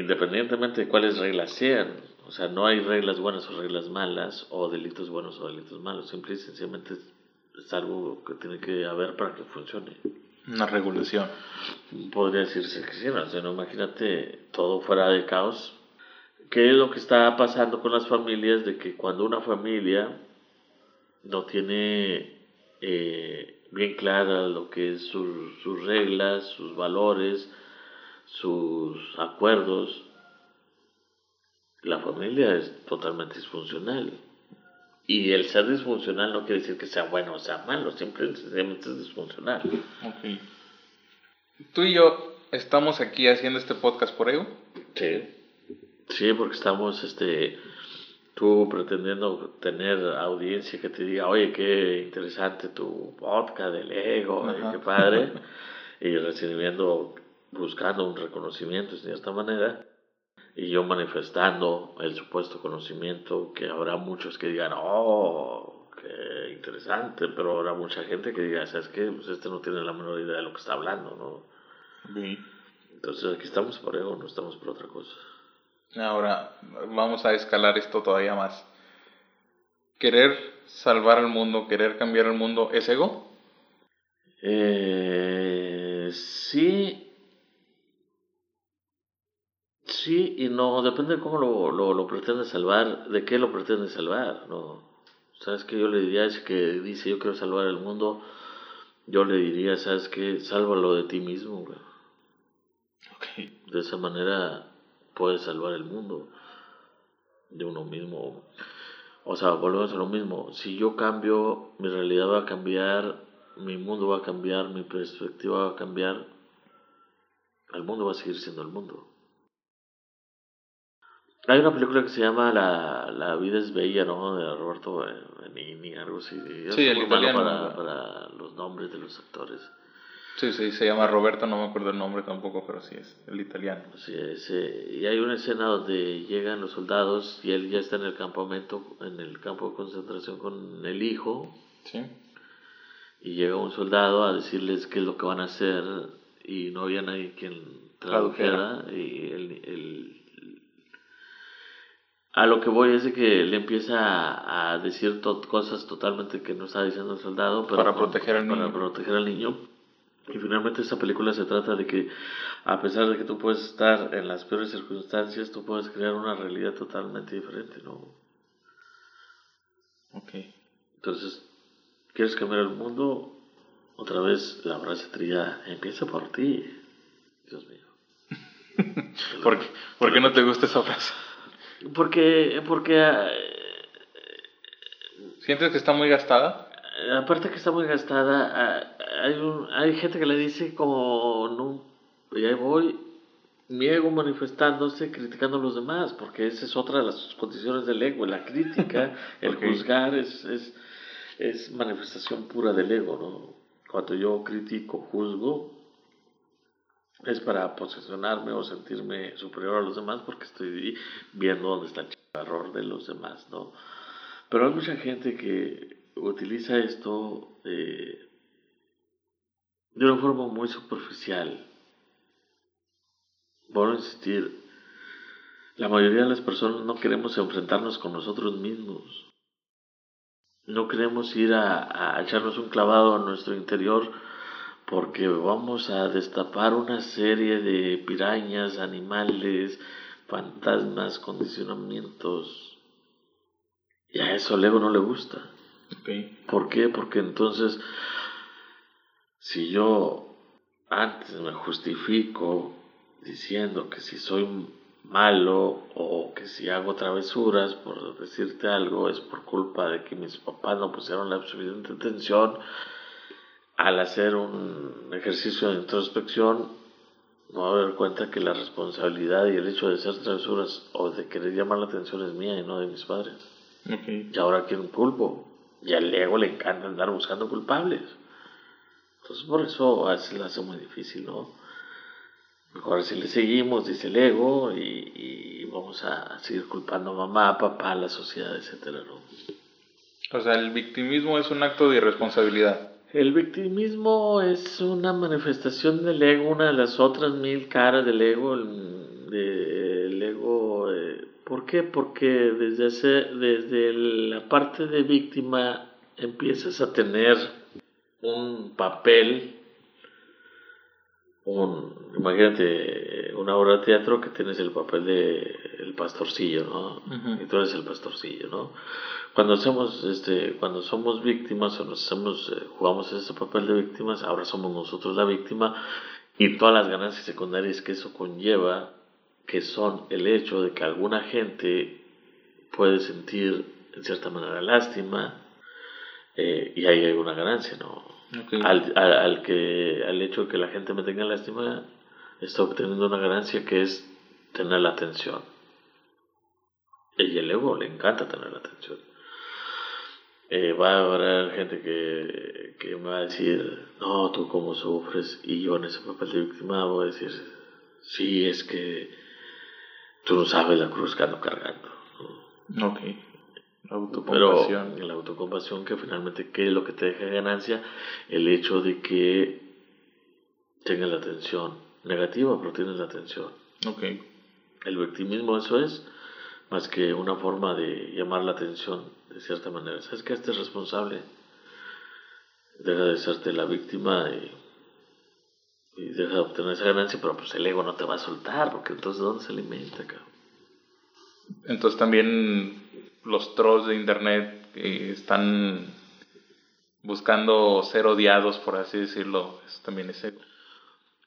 Independientemente de cuáles reglas sean. O sea, no hay reglas buenas o reglas malas, o delitos buenos o delitos malos. Simple y sencillamente es algo que tiene que haber para que funcione. Una regulación. Podría decirse que sí, no, imagínate todo fuera de caos. ¿Qué es lo que está pasando con las familias? De que cuando una familia no tiene eh, bien clara lo que es sus reglas, sus valores, sus acuerdos, la familia es totalmente disfuncional. Y el ser disfuncional no quiere decir que sea bueno o sea malo, simplemente es disfuncional. Ok. ¿Tú y yo estamos aquí haciendo este podcast por ego? Sí. Sí, porque estamos, este, tú pretendiendo tener audiencia que te diga, oye, qué interesante tu podcast del ego, qué padre, y recibiendo, buscando un reconocimiento de esta manera y yo manifestando el supuesto conocimiento, que habrá muchos que digan, oh, qué interesante, pero habrá mucha gente que diga, ¿sabes qué? Pues este no tiene la menor idea de lo que está hablando, ¿no? Entonces aquí estamos por ego, no estamos por otra cosa. Ahora, vamos a escalar esto todavía más. ¿Querer salvar al mundo, querer cambiar el mundo, es ego? Eh, sí Sí y no, depende de cómo lo, lo, lo pretende salvar, de qué lo pretende salvar, ¿no? ¿Sabes qué? Yo le diría, es que dice yo quiero salvar el mundo, yo le diría, ¿sabes qué? Sálvalo de ti mismo, güey. De esa manera puedes salvar el mundo de uno mismo. O sea, volvemos a lo mismo. Si yo cambio, mi realidad va a cambiar, mi mundo va a cambiar, mi perspectiva va a cambiar, el mundo va a seguir siendo el mundo. Hay una película que se llama La, la vida es bella, ¿no? De Roberto Benigni, algo así. sí, el italiano. Para, para los nombres de los actores. Sí, sí, se llama Roberto, no me acuerdo el nombre tampoco, pero sí es el italiano. Sí, y hay una escena donde llegan los soldados y él ya está en el campamento, en el campo de concentración con el hijo. Sí. Y llega un soldado a decirles qué es lo que van a hacer y no había nadie quien tradujera. Y el a lo que voy es de que le empieza a, decir cosas totalmente que no está diciendo el soldado. para proteger al niño. Para proteger al niño. Y finalmente esta película se trata de que a pesar de que tú puedes estar en las peores circunstancias, tú puedes crear una realidad totalmente diferente, ¿no? Ok. Entonces, ¿quieres cambiar el mundo? Otra vez la frase trilla, empieza por ti. Dios mío. ¿Por, qué, ¿Por qué no te gusta esa frase? Porque, porque eh, ¿Sientes que está muy gastada? aparte que está muy gastada, ah, hay, un, hay gente que le dice como, no, y ahí voy, mi ego manifestándose, criticando a los demás, porque esa es otra de las condiciones del ego, la crítica, el juzgar es, es, es manifestación pura del ego, ¿no? Cuando yo critico, juzgo, es para posicionarme o sentirme superior a los demás porque estoy viendo dónde está el error de los demás, ¿no? Pero hay mucha gente que utiliza esto eh, de una forma muy superficial. A insistir, la mayoría de las personas no queremos enfrentarnos con nosotros mismos. No queremos ir a, a echarnos un clavado a nuestro interior porque vamos a destapar una serie de pirañas, animales, fantasmas, condicionamientos. Y a eso al ego no le gusta. ¿Por qué? Porque entonces, si yo antes me justifico diciendo que si soy malo o que si hago travesuras, por decirte algo, es por culpa de que mis papás no pusieron la suficiente atención al hacer un ejercicio de introspección, me voy a dar cuenta que la responsabilidad y el hecho de hacer travesuras o de querer llamar la atención es mía y no de mis padres. Ok. Y ahora quiero un culpo. Y al ego le encanta andar buscando culpables. Entonces por eso a veces lo hace muy difícil, ¿no? Mejor si le seguimos, dice el ego, y, y vamos a seguir culpando a mamá, papá, la sociedad, etcétera, ¿no? O sea, el victimismo es un acto de irresponsabilidad. El victimismo es una manifestación del ego, una de las otras mil caras del ego. El, de- ego, eh, ¿por qué? Porque desde, desde la parte de víctima empiezas a tener un papel, un, imagínate una obra de teatro que tienes el papel de el pastorcillo, ¿no? Y tú eres el pastorcillo, ¿no? Cuando hacemos, este, cuando somos víctimas o nos hacemos, eh, jugamos ese papel de víctimas, ahora somos nosotros la víctima y todas las ganancias secundarias que eso conlleva, que son el hecho de que alguna gente puede sentir en cierta manera lástima eh, y ahí hay una ganancia, ¿no? Al, al que, al hecho de que la gente me tenga lástima, está obteniendo una ganancia que es tener la atención. Y el ego le encanta tener la atención. Eh, va a haber gente que, que me va a decir, no, tú cómo sufres, y yo en ese papel de víctima voy a decir, sí, es que tú no sabes la cruz que ando cargando. ¿no? Ok. La Pero autocompasión. en la autocompasión, que finalmente, ¿qué es lo que te deja ganancia? El hecho de que tengas la atención negativa, pero tienes la atención. Ok. El victimismo, eso es, más que una forma de llamar la atención de cierta manera. ¿Sabes que este es responsable? Deja de serte la víctima y, y deja de obtener esa ganancia, pero pues el ego no te va a soltar, porque entonces ¿dónde se alimenta, cabrón? Entonces también los trolls de internet están buscando ser odiados, por así decirlo. Eso también es ego.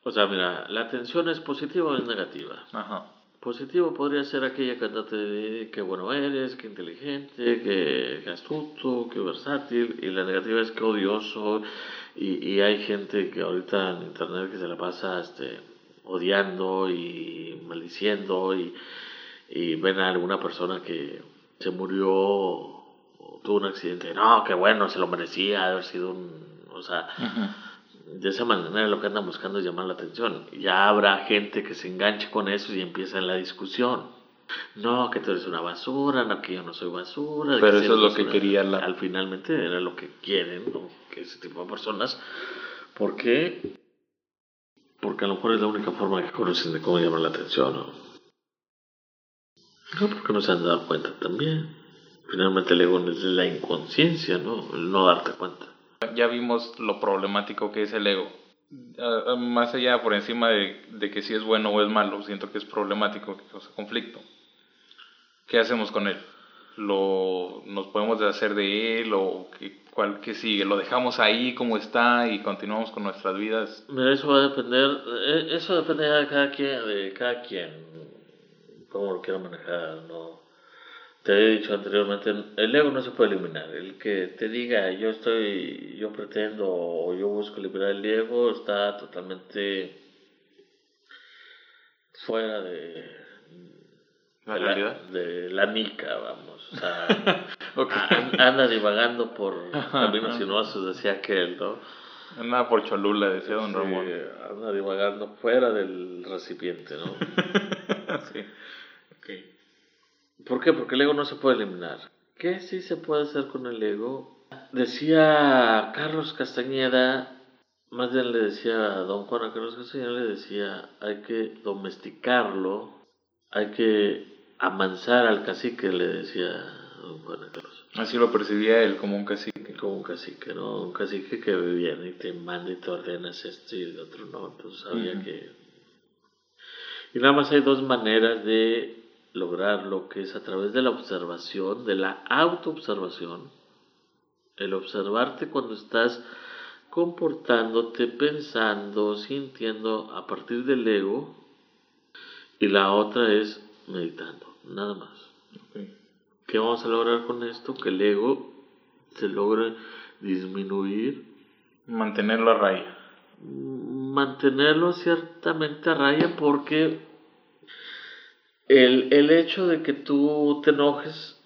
O sea, mira, ¿la atención es positiva o es negativa? Ajá. Positivo podría ser aquella que de que bueno eres, que inteligente, que, que astuto, que versátil, y la negativa es que odioso, y, y hay gente que ahorita en internet que se la pasa este, odiando y maldiciendo, y, y ven a alguna persona que se murió tuvo un accidente, no, que bueno, se lo merecía haber sido un... O sea, de esa manera lo que andan buscando es llamar la atención. Ya habrá gente que se enganche con eso y empieza la discusión. No, que tú eres una basura, no, que yo no soy basura. Pero eso es lo que quería la- Al finalmente era lo que quieren, ¿no? Que ese tipo de personas. ¿Por qué? Porque a lo mejor es la única forma que conocen de cómo llamar la atención, ¿no? No, porque no se han dado cuenta también. Finalmente el ego es la inconsciencia, ¿no? El no darte cuenta. Ya vimos lo problemático que es el ego. más allá, por encima de, de, que si es bueno o es malo, siento que es problemático, que causa conflicto. ¿Qué hacemos con él? ¿Lo, ¿Nos podemos deshacer de él o qué, cuál, qué sigue? ¿Lo dejamos ahí como está y continuamos con nuestras vidas? eso va a depender, eh, eso depende de cada quien, de cada quien, cómo lo quiera manejar, ¿no? te he dicho anteriormente, el ego no se puede eliminar. El que te diga yo estoy, yo pretendo o yo busco eliminar el ego está totalmente fuera de la, realidad? de la nica, vamos. O sea, anda divagando por caminos sinuosos, decía aquel, ¿no? Anda por Cholula, decía don Ramón. Anda divagando fuera del recipiente, ¿no? sí. ¿Por qué? Porque el ego no se puede eliminar. ¿Qué sí se puede hacer con el ego? Decía Carlos Castañeda, más bien le decía a don Juan a Carlos Castañeda, le decía, hay que domesticarlo, hay que amansar al cacique, le decía don Juan Carlos. Así lo percibía él, como un cacique. Como un cacique, ¿no? Un cacique que viene y te manda y te ordenas esto y el otro, ¿no? Entonces sabía que... Y nada más hay dos maneras de lograr lo que es a través de la observación, de la autoobservación, el observarte cuando estás comportándote, pensando, sintiendo a partir del ego, y la otra es meditando, nada más. ¿Qué vamos a lograr con esto? Que el ego se logre disminuir. Mantenerlo a raya. Mantenerlo ciertamente a raya porque el, el hecho de que tú te enojes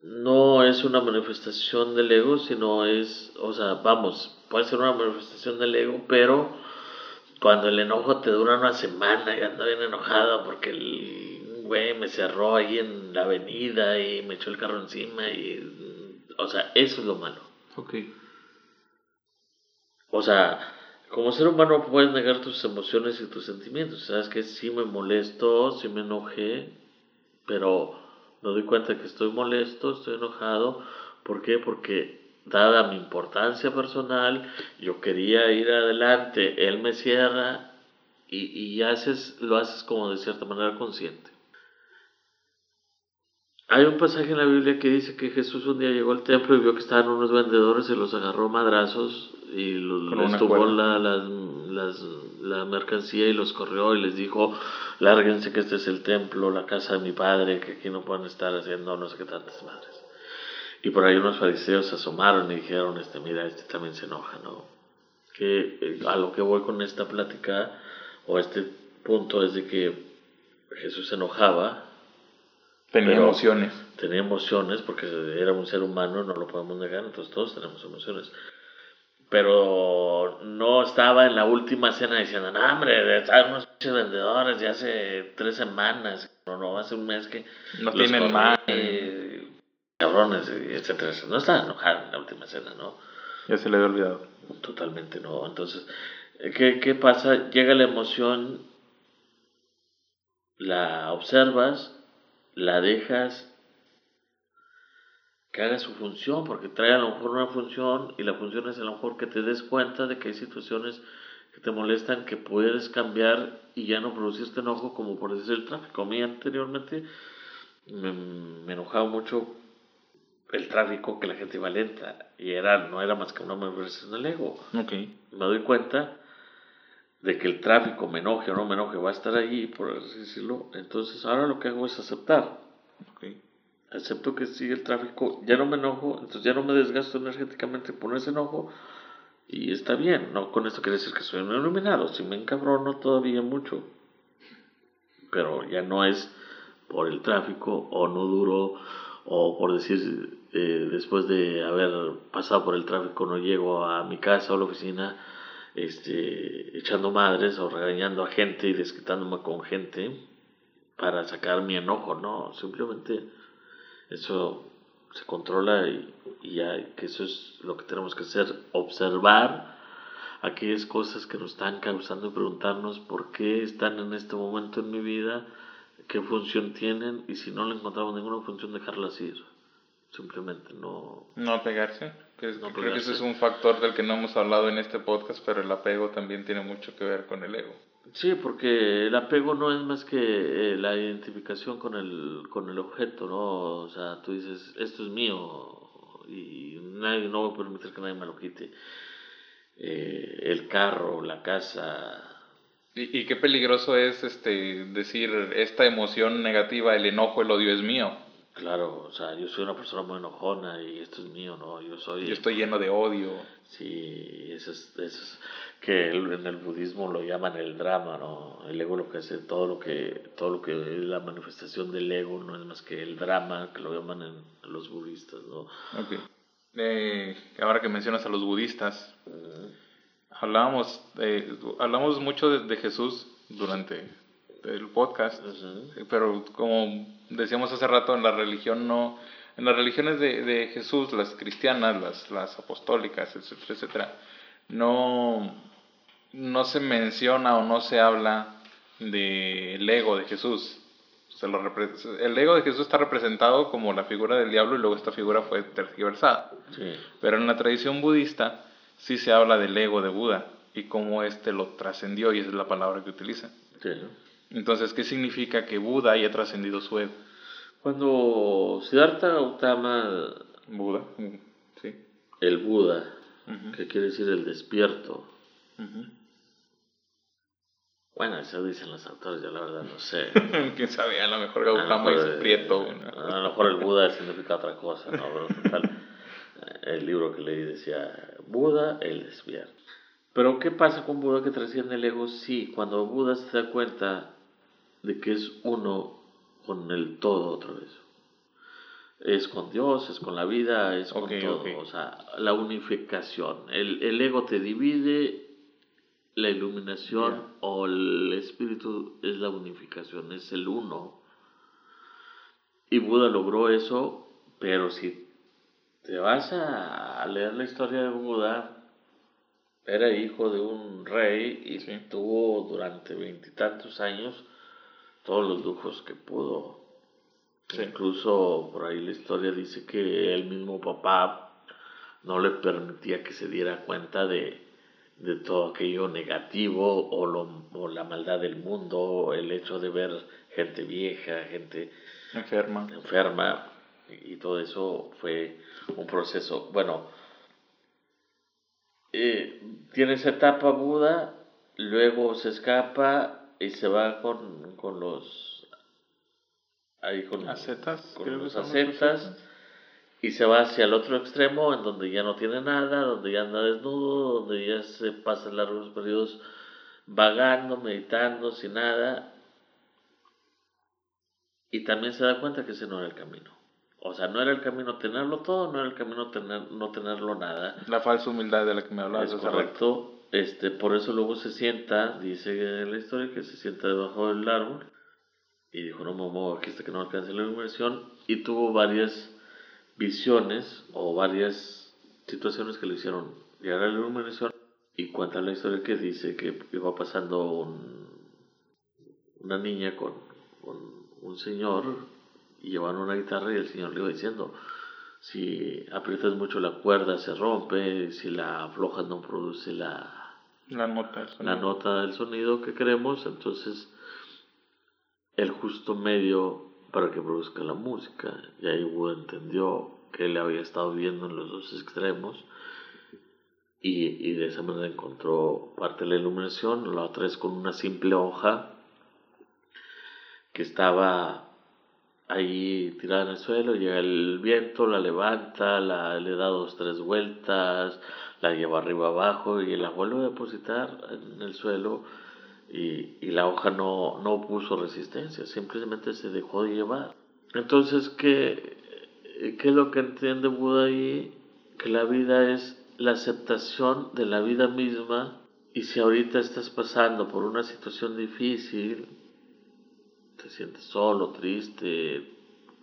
no es una manifestación del ego, sino es, o sea, vamos, puede ser una manifestación del ego, pero cuando el enojo te dura una semana y ando bien enojado porque el güey me cerró ahí en la avenida y me echó el carro encima y, o sea, eso es lo malo. Ok. O sea, como ser humano puedes negar tus emociones y tus sentimientos. Sabes que sí me molesto, sí me enojé, pero me doy cuenta que estoy molesto, estoy enojado. ¿Por qué? Porque dada mi importancia personal, yo quería ir adelante, él me cierra y, y haces, lo haces como de cierta manera consciente. Hay un pasaje en la Biblia que dice que Jesús un día llegó al templo y vio que estaban unos vendedores y los agarró madrazos y les tumbó la, la, mercancía y los corrió y les dijo, lárguense que este es el templo, la casa de mi padre, que aquí no pueden estar haciendo no sé qué tantas madres. Y por ahí unos fariseos se asomaron y dijeron, este, mira, este también se enoja, ¿no? Que eh, a lo que voy con esta plática o este punto es de que Jesús se enojaba. Tenía emociones. Tenía emociones porque era un ser humano, no lo podemos negar, entonces todos tenemos emociones pero no estaba en la última cena diciendo, no, hombre, están unos vendedores de hace tres semanas, no, no, hace un mes que... No tienen más. cabrones, etcétera, No estaba enojado en la última cena, ¿no? Ya se le había olvidado. Totalmente, no. Entonces, ¿qué, qué pasa? Llega la emoción, la observas, la dejas que haga su función, porque trae a lo mejor una función y la función es a lo mejor que te des cuenta de que hay situaciones que te molestan, que puedes cambiar y ya no producirte enojo, como por decir el tráfico. A mí anteriormente me, enojaba mucho el tráfico, que la gente iba lenta y era, no era más que una manifestación del ego. Okay. Me doy cuenta de que el tráfico me enoje o no me enoje va a estar ahí, por así decirlo. Entonces ahora lo que hago es aceptar. Okay acepto que sigue el tráfico, ya no me enojo, entonces ya no me desgasto energéticamente por ese enojo y está bien, no con esto quiere decir que soy un iluminado, si me encabrono todavía mucho, pero ya no es por el tráfico o no duro o por decir eh, después de haber pasado por el tráfico no llego a mi casa o a la oficina este, echando madres o regañando a gente y desquitándome con gente para sacar mi enojo, no, simplemente eso se controla y, ya que eso es lo que tenemos que hacer, observar aquellas cosas que nos están causando y preguntarnos por qué están en este momento en mi vida, qué función tienen y si no le encontramos ninguna función dejarlas ir. Simplemente no... No apegarse. creo que ese es un factor del que no hemos hablado en este podcast, pero el apego también tiene mucho que ver con el ego. Sí, porque el apego no es más que eh, la identificación con el, con el objeto, ¿no? O sea, tú dices, esto es mío y nadie, no voy a permitir que nadie me lo quite. Eh, el carro, la casa. ¿Y, ¿Y, qué peligroso es este decir esta emoción negativa, el enojo, el odio es mío? Claro, o sea, yo soy una persona muy enojona y esto es mío, ¿no? Yo soy... Yo estoy lleno de odio. Sí, eso es, eso es que en el budismo lo llaman el drama, ¿no? El ego lo que hace, todo lo que, todo lo que es la manifestación del ego no es más que el drama, que lo llaman en, los budistas, ¿no? Ok. Eh, ahora que mencionas a los budistas, hablábamos, hablamos mucho de, Jesús durante el podcast, pero como decíamos hace rato, en la religión no, en las religiones de, de Jesús, las cristianas, las, las apostólicas, etcétera, etcétera, no, no se menciona o no se habla del ego de Jesús. el ego de Jesús está representado como la figura del diablo y luego esta figura fue tergiversada. Pero en la tradición budista sí se habla del ego de Buda y cómo éste lo trascendió y esa es la palabra que utiliza. Entonces, ¿qué significa que Buda haya trascendido su ego? Cuando Siddhartha Gautama... Buda, sí. El Buda, que quiere decir el despierto. Bueno, eso dicen los autores, yo la verdad no sé. ¿Quién sabe? A lo mejor Gautama es prieto. A lo mejor el Buda significa otra cosa, ¿no? Pero total, eh, el libro que leí decía Buda, el despierto. Pero ¿qué pasa con Buda que trasciende el ego? Sí, cuando Buda se da cuenta de que es uno con el todo otra vez. Es con Dios, es con la vida, es con todo. O sea, la unificación. El, el ego te divide la iluminación o el espíritu es la unificación, es el uno. Y Buda logró eso, pero si te vas a leer la historia de Buda, era hijo de un rey y tuvo durante veintitantos años todos los lujos que pudo. Incluso por ahí la historia dice que el mismo papá no le permitía que se diera cuenta de, de todo aquello negativo o, lo, o la maldad del mundo, el hecho de ver gente vieja, gente enferma. enferma y, todo eso fue un proceso. Bueno, eh, tiene esa etapa Buda, luego se escapa y se va con, con los ahí con, acetas, con los acetas y se va hacia el otro extremo en donde ya no tiene nada, donde ya anda desnudo, donde ya se pasa largos periodos vagando, meditando, sin nada. Y también se da cuenta que ese no era el camino. O sea, no era el camino tenerlo todo, no era el camino tener, no tenerlo nada. La falsa humildad de la que me hablabas. Es correcto. Este, por eso luego se sienta, dice en la historia, que se sienta debajo del árbol y dijo, no me muevo aquí hasta que no alcance la iluminación. Y tuvo varias visiones o varias situaciones que le hicieron llegar a la iluminación y cuenta la historia que dice que iba pasando una niña con, un señor y llevaban una guitarra y el señor le iba diciendo si aprietas mucho la cuerda se rompe, si la aflojas no produce la, la, nota, la nota del sonido que queremos, entonces el justo medio para que produzca la música. Y ahí Wood entendió que él había estado viendo en los dos extremos y, y, de esa manera encontró parte de la iluminación. La otra es con una simple hoja que estaba ahí tirada en el suelo, llega el viento, la levanta, la, le da dos, tres vueltas, la lleva arriba abajo y la vuelve a depositar en el suelo y, y la hoja no, no puso resistencia, simplemente se dejó de llevar. Entonces, ¿qué, ¿qué es lo que entiende Buda ahí? Que la vida es la aceptación de la vida misma y si ahorita estás pasando por una situación difícil, te sientes solo, triste,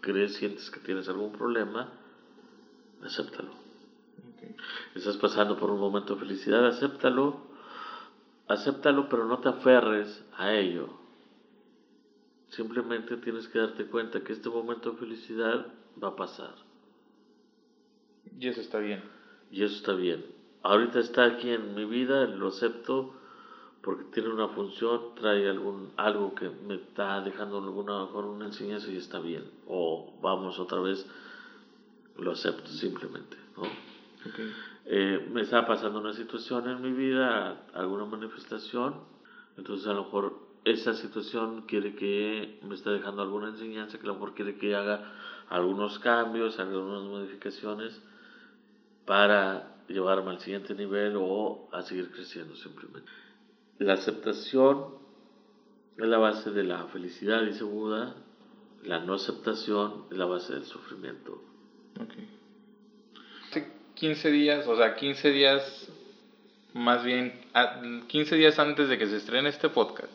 crees, sientes que tienes algún problema, acéptalo. Estás pasando por un momento de felicidad, acéptalo acéptalo, pero no te aferres a ello. Simplemente tienes que darte cuenta que este momento de felicidad va a pasar. Y eso está bien. Y eso está bien. Ahorita está aquí en mi vida, lo acepto porque tiene una función, trae algún algo que me está dejando alguna mejor una enseñanza y está bien. O vamos otra vez, lo acepto simplemente, ¿no? Eh, me está pasando una situación en mi vida, alguna manifestación, entonces a lo mejor esa situación quiere que me está dejando alguna enseñanza, que a lo mejor quiere que haga algunos cambios, algunas modificaciones para llevarme al siguiente nivel o a seguir creciendo simplemente. La aceptación es la base de la felicidad, dice Buda. La no aceptación es la base del sufrimiento. Hace 15 días, o sea, 15 días, más bien, 15 días antes de que se estrene este podcast,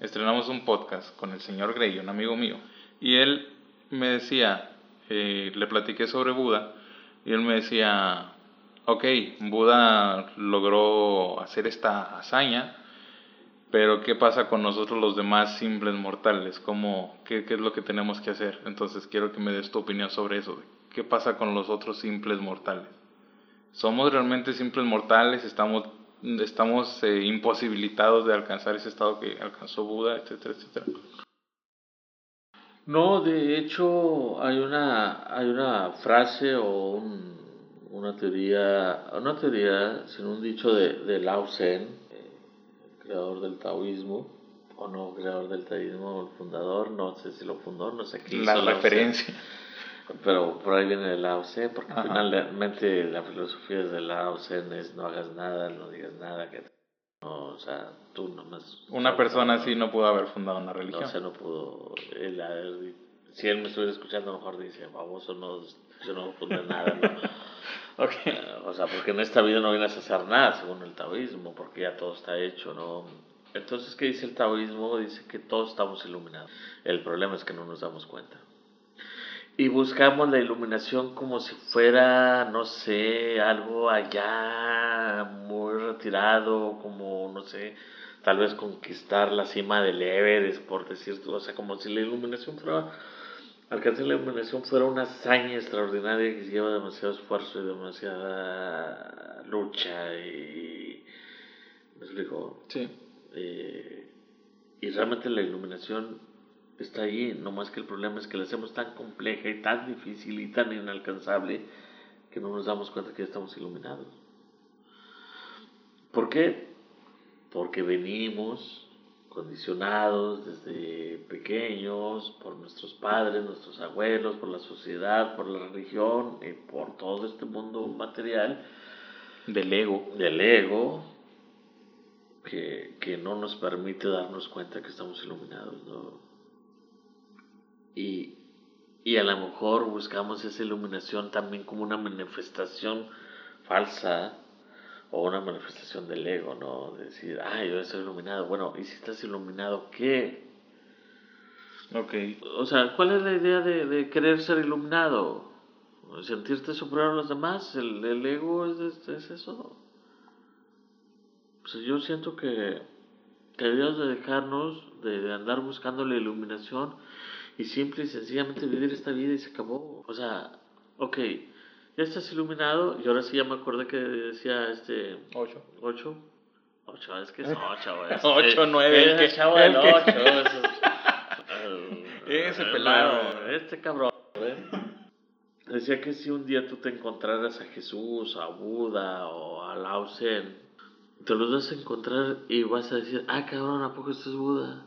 estrenamos un podcast con el señor Grey, un amigo mío. Y él me decía, eh, le platiqué sobre Buda, y él me decía, ok, Buda logró hacer esta hazaña, pero ¿qué pasa con nosotros los demás simples mortales? ¿Cómo, qué, qué, es lo que tenemos que hacer? Entonces quiero que me des tu opinión sobre eso. ¿Qué pasa con los otros simples mortales? ¿Somos realmente simples mortales? ¿Estamos, estamos eh, imposibilitados de alcanzar ese estado que alcanzó Buda, etcétera, etcétera? No, de hecho hay una, hay una frase o un, una teoría, una teoría, sino un dicho de, de Lao Tse, creador del taoísmo, o no creador del taoísmo, el fundador, no sé si lo fundó, no sé qué La referencia. Pero por ahí viene el Lao Tse, porque finalmente la filosofía de Lao Tse es no hagas nada, no digas nada, que no, o sea, tú nomás... Una persona así no pudo haber fundado una religión. No, o sea, no pudo... Él, si él me estuviera escuchando, a lo mejor dice, baboso, no, yo no fundé nada, ¿no? okay. o sea, porque en esta vida no vienes a hacer nada, según el taoísmo, porque ya todo está hecho, ¿no? Entonces, ¿qué dice el taoísmo? Dice que todos estamos iluminados. El problema es que no nos damos cuenta. Y buscamos la iluminación como si fuera, no sé, algo allá muy retirado, como, no sé, tal vez conquistar la cima del Everest, por decir, o sea, como si la iluminación fuera Alcanzar la iluminación fuera una hazaña extraordinaria que lleva demasiado esfuerzo y demasiada lucha y... ¿Me explico? Sí. Eh, y realmente la iluminación está allí, no más que el problema es que la hacemos tan compleja y tan difícil y tan inalcanzable que no nos damos cuenta que estamos iluminados. ¿Por qué? Porque venimos condicionados desde pequeños por nuestros padres, nuestros abuelos, por la sociedad, por la religión y por todo este mundo material del ego, del ego que, que no nos permite darnos cuenta que estamos iluminados, ¿no? Y, y a lo mejor buscamos esa iluminación también como una manifestación falsa o una manifestación del ego, ¿no? decir, ah, yo estoy iluminado. Bueno, ¿y si estás iluminado qué? Ok. O sea, ¿cuál es la idea de, de querer ser iluminado? ¿Sentirte superior a los demás? ¿El, el ego es, es, eso? Pues yo siento que, que debemos de dejarnos de, de andar buscando la iluminación y simple y sencillamente vivir esta vida y se acabó. O sea, ok ya estás iluminado. Y ahora sí ya me acordé que decía este. 8. 8. 8, es que es 8, güey. 8, 9. El que chavo del 8. Ese pelado. Este cabrón. Decía que si un día tú te encontraras a Jesús, a Buda o a Lao Tse, te los vas a encontrar y vas a decir, ah, cabrón, ¿a poco este es Buda?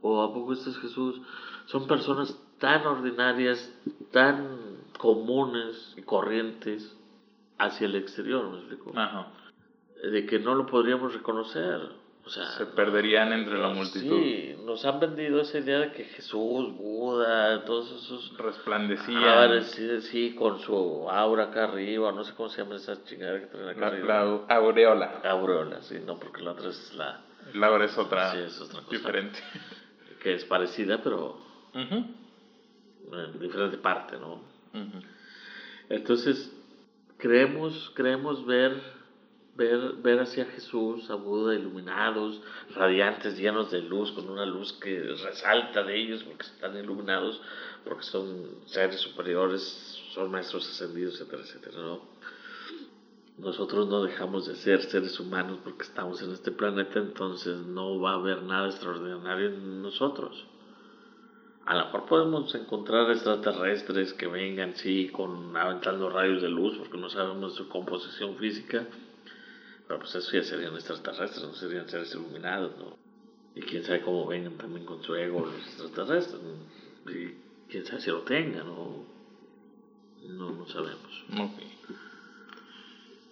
¿O a poco este es Jesús? Son personas tan ordinarias, tan comunes y corrientes hacia el exterior, ¿me explico? Ajá. De que no lo podríamos reconocer. O sea, se perderían entre la multitud. Sí, nos han vendido esa idea de que Jesús, Buda, todos esos resplandecían. sí, sí, con su aura acá arriba, no sé cómo se llama esa chingada que traen acá la, arriba. La aureola. Aureola, sí, no, porque la otra es la. La otra es otra. Sí, es otra cosa. Diferente. Que es parecida, pero. En diferente parte, ¿no? Entonces, creemos, creemos ver ver, ver hacia Jesús, a Buda iluminados, radiantes, llenos de luz, con una luz que resalta de ellos porque están iluminados, porque son seres superiores, son maestros ascendidos, etcétera, etcétera, ¿no? Nosotros no dejamos de ser seres humanos porque estamos en este planeta, entonces no va a haber nada extraordinario en nosotros. A lo mejor podemos encontrar extraterrestres que vengan, sí, con aventando rayos de luz, porque no sabemos su composición física, pero pues eso ya serían extraterrestres, no serían seres iluminados, ¿no? Y quién sabe cómo vengan también con su ego los extraterrestres, y quién sabe si lo tengan, ¿no? No, no sabemos.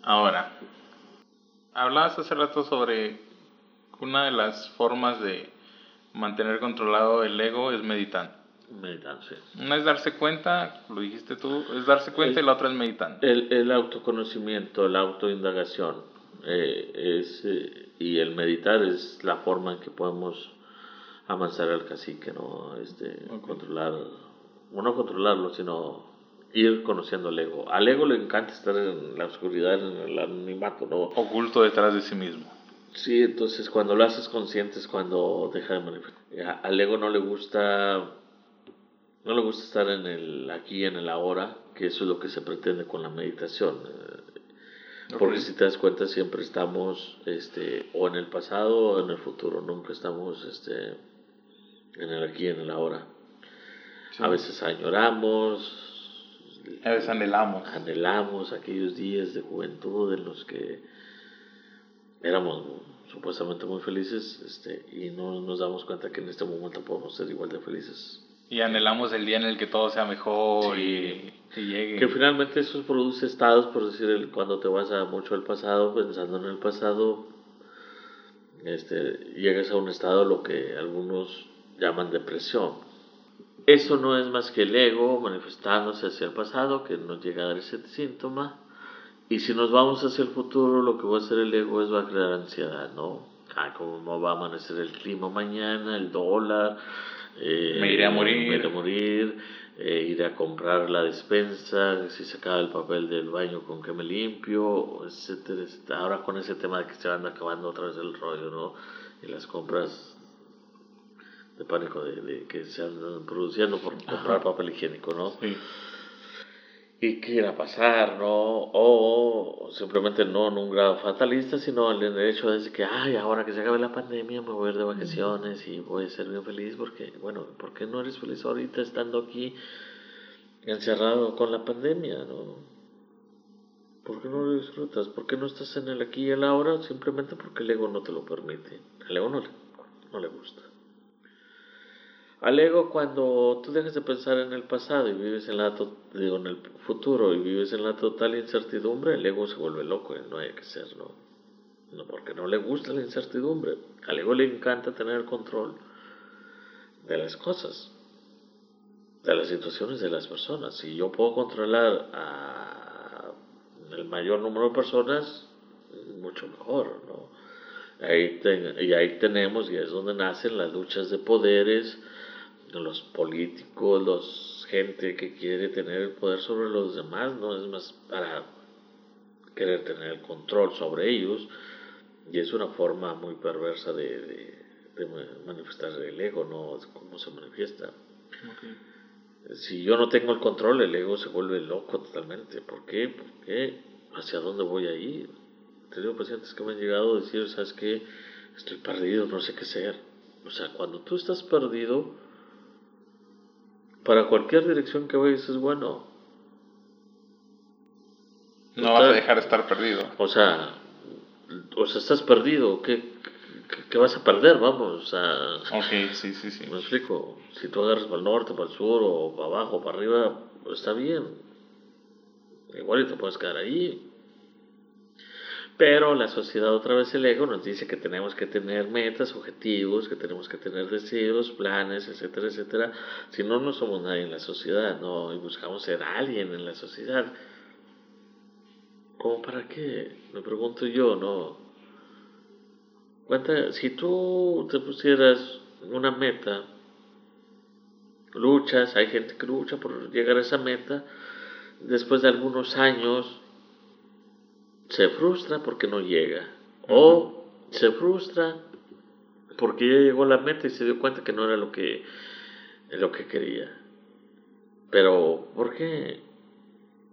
Ahora, hablabas hace rato sobre una de las formas de mantener controlado el ego es meditar. Meditar, sí. Una es darse cuenta, lo dijiste tú, es darse cuenta y la otra es meditar. El, el autoconocimiento, la autoindagación eh, es, eh, y el meditar es la forma en que podemos avanzar al cacique, ¿no? Este, controlar, no controlarlo, sino ir conociendo al ego. Al ego le encanta estar en la oscuridad, en el animato, ¿no? Oculto detrás de sí mismo. Sí, entonces cuando lo haces consciente es cuando deja de manifestar. Al ego no le gusta, no le gusta estar en el aquí, en el ahora, que eso es lo que se pretende con la meditación. Porque si te das cuenta siempre estamos este, o en el pasado o en el futuro, nunca estamos este, en el aquí, en el ahora. A veces añoramos, a veces anhelamos. Anhelamos aquellos días de juventud en los que éramos supuestamente muy felices este, y no nos damos cuenta que en este momento podemos ser igual de felices. Y anhelamos el día en el que todo sea mejor y, llegue. Que finalmente eso produce estados, por decir, cuando te vas a mucho al pasado, pensando en el pasado, este, llegas a un estado lo que algunos llaman depresión eso no es más que el ego manifestándose hacia el pasado que nos llega a dar ese síntoma. Y si nos vamos hacia el futuro, lo que va a hacer el ego es va a crear ansiedad, ¿no? Ah, cómo va a amanecer el clima mañana, el dólar. Eh, me iré a morir. Me iré a morir. Eh, iré a comprar la despensa, si se acaba el papel del baño, con que me limpio, etcétera, etcétera. Ahora con ese tema de que se van acabando otra vez el rollo, ¿no? Y las compras de pánico de, que se andan produciendo por comprar papel higiénico, ¿no? Sí. Y qué irá a pasar, ¿no? O, simplemente no en un grado fatalista, sino en el hecho de que, ay, ahora que se acabe la pandemia me voy a ir de vacaciones y voy a ser bien feliz porque, bueno, ¿por qué no eres feliz ahorita estando aquí encerrado con la pandemia, ¿no? ¿Por qué no lo disfrutas? ¿Por qué no estás en el aquí y el ahora? Simplemente porque el ego no te lo permite. Al ego no le, no le gusta. Al ego cuando tú dejas de pensar en el pasado y vives en, la digo, en el futuro y vives en la total incertidumbre, el ego se vuelve loco y no hay que serlo. No, porque no le gusta la incertidumbre. Al ego le encanta tener el control de las cosas, de las situaciones de las personas. Si yo puedo controlar a el mayor número de personas, mucho mejor, ¿no? Ahí y ahí tenemos, y es donde nacen las luchas de poderes, los políticos, los gente que quiere tener el poder sobre los demás, no es más para querer tener el control sobre ellos y es una forma muy perversa de, manifestar el ego, no cómo se manifiesta. Si yo no tengo el control, el ego se vuelve loco totalmente. ¿Por qué? Porque hacia dónde voy a ir. He tenido pacientes que me han llegado a decir, ¿sabes qué? Estoy perdido, no sé qué ser. O sea, cuando tú estás perdido, para cualquier dirección que vayas es bueno. No vas a dejar de estar perdido. O sea, o sea, estás perdido. ¿Qué, qué, vas a perder? Vamos, sea. Ok, sí, sí, sí. Me explico. Si tú agarras para el norte, para el sur, o para abajo, para arriba, pues está bien. Igual y te puedes quedar ahí. Pero la sociedad, otra vez el ego, nos dice que tenemos que tener metas, objetivos, que tenemos que tener deseos, planes, etcétera, etcétera. Si no, no somos nadie en la sociedad, ¿no? Y buscamos ser alguien en la sociedad. ¿Cómo para qué? Me pregunto yo, ¿no? Cuenta, si tú te pusieras una meta, luchas, hay gente que lucha por llegar a esa meta, después de algunos años se frustra porque no llega. O se frustra porque ya llegó a la meta y se dio cuenta que no era lo que, lo que quería. Pero, ¿por qué?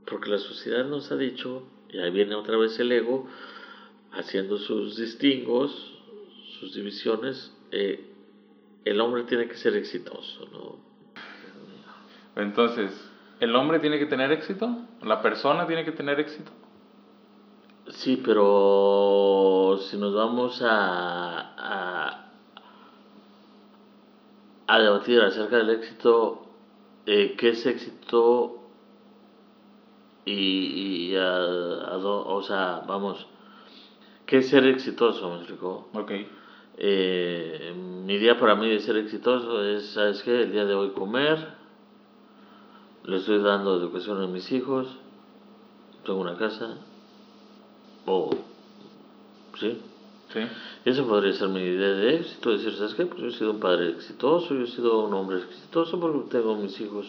Porque la sociedad nos ha dicho, y ahí viene otra vez el ego, haciendo sus distingos, sus divisiones, eh, el hombre tiene que ser exitoso, ¿no? Entonces, ¿el hombre tiene que tener éxito? ¿La persona tiene que tener éxito? Sí, pero si nos vamos a, a, a debatir acerca del éxito, eh, ¿qué es éxito? Y, y a, o sea, vamos, ¿qué es ser exitoso? ¿Me explicó? Ok. Eh, mi día para mí de ser exitoso es, ¿sabes qué? El día de hoy comer, le estoy dando educación a mis hijos, tengo una casa, o, ¿sí? Sí. Eso podría ser mi idea de éxito, decir, ¿sabes qué? Pues yo he sido un padre exitoso, yo he sido un hombre exitoso porque tengo mis hijos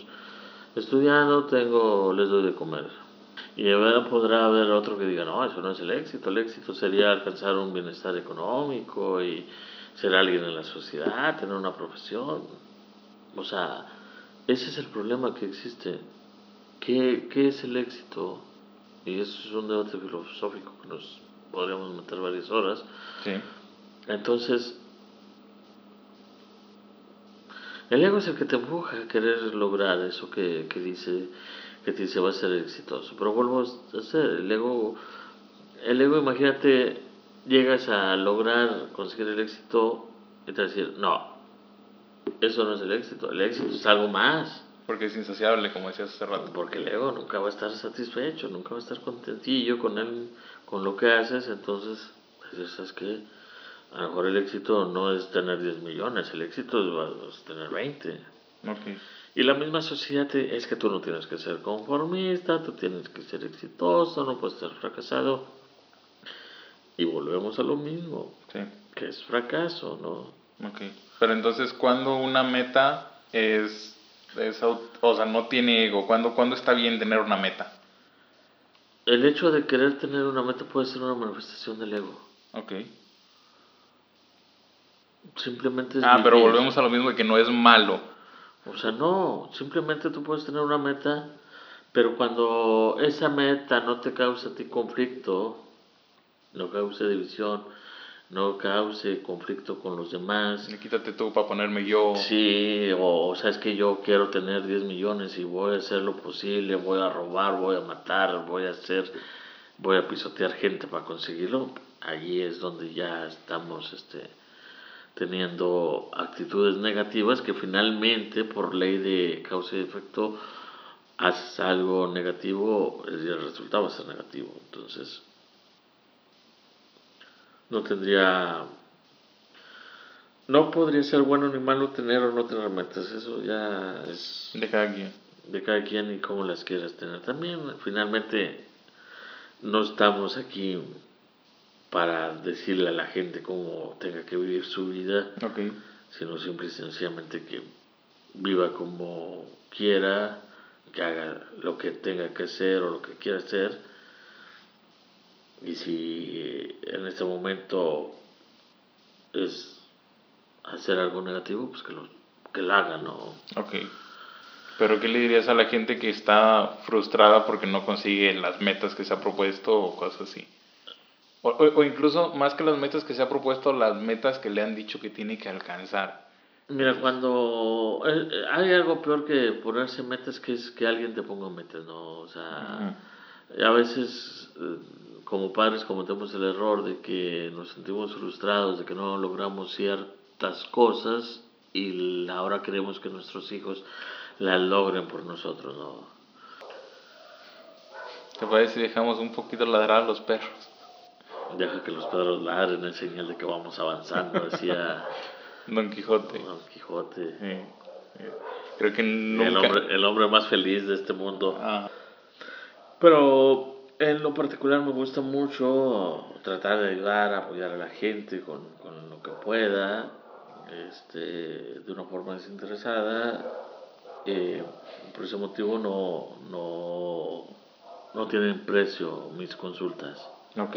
estudiando, tengo, les doy de comer. Y ahora podrá haber otro que diga, no, eso no es el éxito, el éxito sería alcanzar un bienestar económico y ser alguien en la sociedad, tener una profesión. O sea, ese es el problema que existe. ¿Qué, qué es el éxito? Y eso es un debate filosófico que nos podríamos meter varias horas. Sí. Entonces, el ego es el que te empuja a querer lograr eso que, que dice que te dice va a ser exitoso. Pero vuelvo a hacer, el ego, el ego, imagínate, llegas a lograr conseguir el éxito y te vas a decir, no, eso no es el éxito, el éxito es algo más. Porque es insaciable, como decías hace rato. Porque el ego nunca va a estar satisfecho, nunca va a estar contentillo con él, con lo que haces, entonces, pues, ¿sabes qué? A lo mejor el éxito no es tener 10 millones, el éxito es, tener 20. Ok. Y la misma sociedad te- es que tú no tienes que ser conformista, tú tienes que ser exitoso, no puedes ser fracasado. Y volvemos a lo mismo, Sí. que es fracaso, ¿no? Ok. Pero entonces, ¿cuándo una meta es, es o sea, no tiene ego? ¿Cuándo, ¿Cuándo está bien tener una meta? El hecho de querer tener una meta puede ser una manifestación del ego. Ok. Simplemente es Ah, pero volvemos a lo mismo de que no es malo. O sea, no, simplemente tú puedes tener una meta, pero cuando esa meta no te causa a ti conflicto, no cause división, no cause conflicto con los demás, Quítate tú para ponerme yo. Sí, o, o sabes que yo quiero tener 10 millones y voy a hacer lo posible, voy a robar, voy a matar, voy a hacer, voy a pisotear gente para conseguirlo. Allí es donde ya estamos este, teniendo actitudes negativas que finalmente por ley de causa y efecto haces algo negativo y el resultado va a ser negativo. Entonces, no tendría no podría ser bueno ni malo tener o no tener metas, eso ya es De cada quien. de cada quien y cómo las quieras tener. También, finalmente, no estamos aquí para decirle a la gente cómo tenga que vivir su vida, sino simple y sencillamente que viva como quiera, que haga lo que tenga que hacer o lo que quiera hacer. Y si en este momento es hacer algo negativo, pues que lo, que lo haga, ¿no? Ok. Pero ¿qué le dirías a la gente que está frustrada porque no consigue las metas que se ha propuesto o cosas así? O, o- o incluso más que las metas que se ha propuesto, las metas que le han dicho que tiene que alcanzar. Mira, cuando eh, eh, hay algo peor que ponerse metas, que es que alguien te ponga metas, ¿no? O sea, a veces eh, como padres cometemos el error de que nos sentimos frustrados, de que no logramos ciertas cosas y ahora queremos que nuestros hijos las logren por nosotros, ¿no? ¿Te parece si dejamos un poquito ladrar a los perros? Deja que los perros ladren, es señal de que vamos avanzando, decía Don Quijote. Don Quijote. Sí. Creo que El nunca... hombre, el hombre más feliz de este mundo. Ah, Pero en lo particular me gusta mucho tratar de ayudar, apoyar a la gente con, con lo que pueda, este, de una forma desinteresada. Eh, por ese motivo no, no, no tienen precio mis consultas. Ok.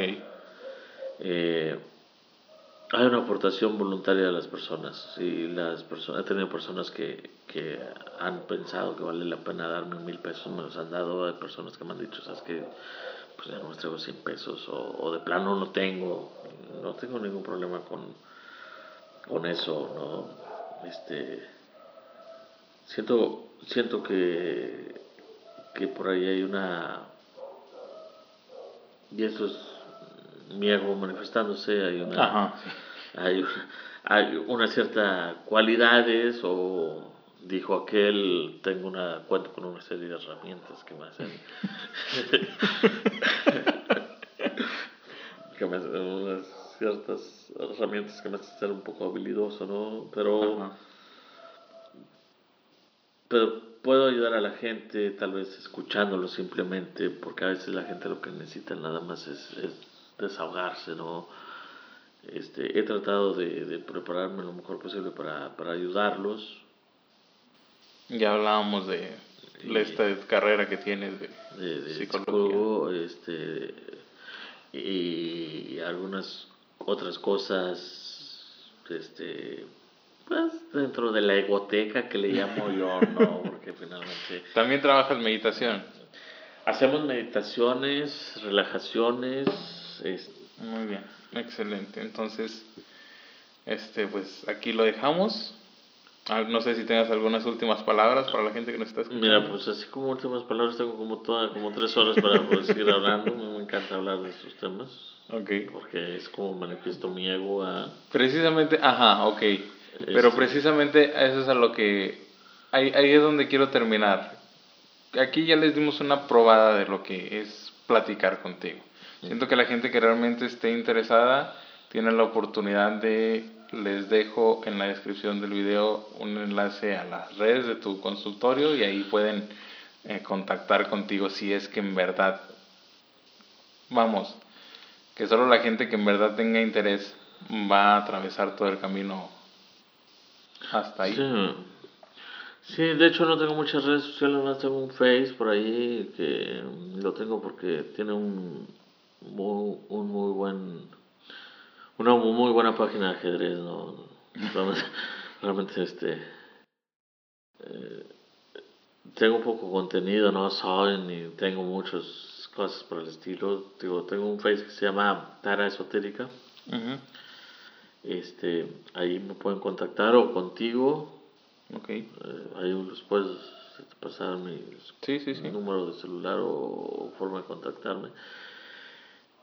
Eh, hay una aportación voluntaria de las personas. Y las personas, he tenido personas que, que han pensado que vale la pena darme mil pesos, me los han dado. Hay personas que me han dicho, ¿sabes que Pues ya no me traigo 100 pesos o, o, de plano no tengo. No tengo ningún problema con, con eso, ¿no? Este, siento, siento que, que por ahí hay una... Y eso es mi ego manifestándose, hay una, hay, hay una cierta cualidades o dijo aquel, tengo una, cuento con una serie de herramientas que me hacen, que me hacen unas ciertas herramientas que me hacen ser un poco habilidoso, ¿no? Pero, pero puedo ayudar a la gente, tal vez escuchándolo simplemente, porque a veces la gente lo que necesita nada más es, es desahogarse, ¿no? Este, he tratado de, de, prepararme lo mejor posible para, para ayudarlos. Ya hablábamos de esta carrera que tienes de, de, psicólogo, este, y algunas otras cosas, este, pues dentro de la egoteca que le llamo yo, ¿no? Porque finalmente... También trabajas meditación. Hacemos meditaciones, relajaciones, muy bien, excelente. Entonces, este, pues aquí lo dejamos. Ah, no sé si tengas algunas últimas palabras para la gente que nos está escuchando. Mira, pues así como últimas palabras tengo como toda, como tres horas para poder seguir hablando. Me encanta hablar de estos temas. Ok. Porque es como manifiesto mi ego a... Precisamente, ajá, ok. Pero este precisamente eso es a lo que... Ahí, ahí es donde quiero terminar. Aquí ya les dimos una probada de lo que es platicar contigo. Siento que la gente que realmente esté interesada tiene la oportunidad de, les dejo en la descripción del video un enlace a las redes de tu consultorio y ahí pueden eh, contactar contigo si es que en verdad, vamos, que solo la gente que en verdad tenga interés va a atravesar todo el camino hasta ahí. Sí. de hecho no tengo muchas redes sociales, no tengo un Face por ahí que lo tengo porque tiene un un muy buen, una muy buena página de ajedrez, ¿no? Realmente, este, eh, tengo poco contenido, no soy ni tengo muchas cosas por el estilo. Digo, tengo un Face que se llama Tara Esotérica. Este, ahí me pueden contactar o contigo. Okay. Eh, ahí les puedes pasar mi número de celular o forma de contactarme.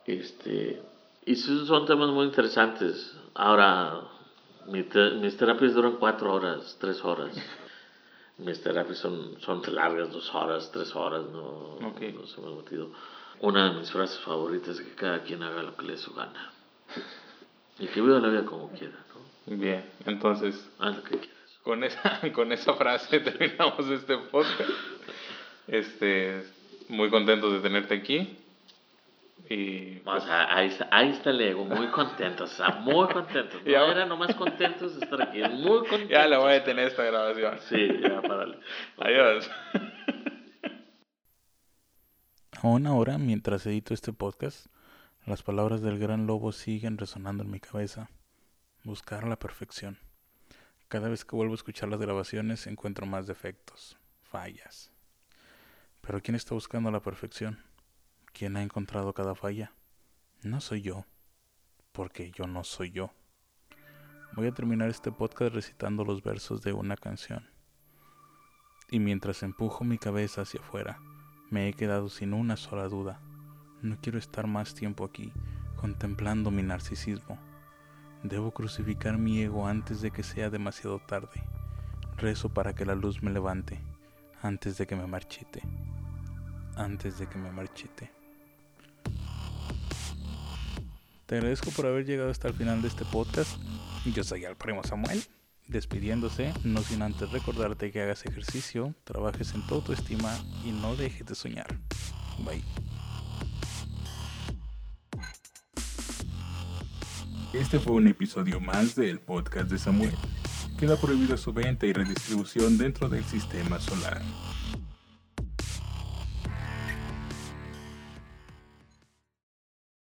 Este, y son temas muy interesantes. Ahora, mis terapias duran cuatro horas, tres horas. mis terapias son, son largas, dos horas, tres horas, no, no se me ha metido. Una de mis frases favoritas es que cada quien haga lo que le dé su gana. Y que viva la vida como quiera, ¿no? Bien, entonces... Haz lo que quieras. Con esa, con esa frase terminamos este podcast. Este, muy contentos de tenerte aquí. Y pues, ahí, está, ahí está el ego, muy contento, o sea, muy contento. No ya, era nomás contentos de estar aquí, muy contentos. Ya le voy a detener esta grabación. Sí, ya, párale. Adiós. Aún ahora, mientras edito este podcast, las palabras del gran lobo siguen resonando en mi cabeza. Buscar la perfección. Cada vez que vuelvo a escuchar las grabaciones encuentro más defectos, fallas. Pero ¿quién está buscando la perfección? ¿Quién ha encontrado cada falla? No soy yo, porque yo no soy yo. Voy a terminar este podcast recitando los versos de una canción. Y mientras empujo mi cabeza hacia afuera, me he quedado sin una sola duda. No quiero estar más tiempo aquí contemplando mi narcisismo. Debo crucificar mi ego antes de que sea demasiado tarde. Rezo para que la luz me levante antes de que me marchite. Antes de que me marchite. Te agradezco por haber llegado hasta el final de este podcast. Yo soy el primo Samuel, despidiéndose, no sin antes recordarte que hagas ejercicio, trabajes en tu autoestima y no dejes de soñar. Bye. Este fue un episodio más del podcast de Samuel. Queda prohibido su venta y redistribución dentro del sistema solar.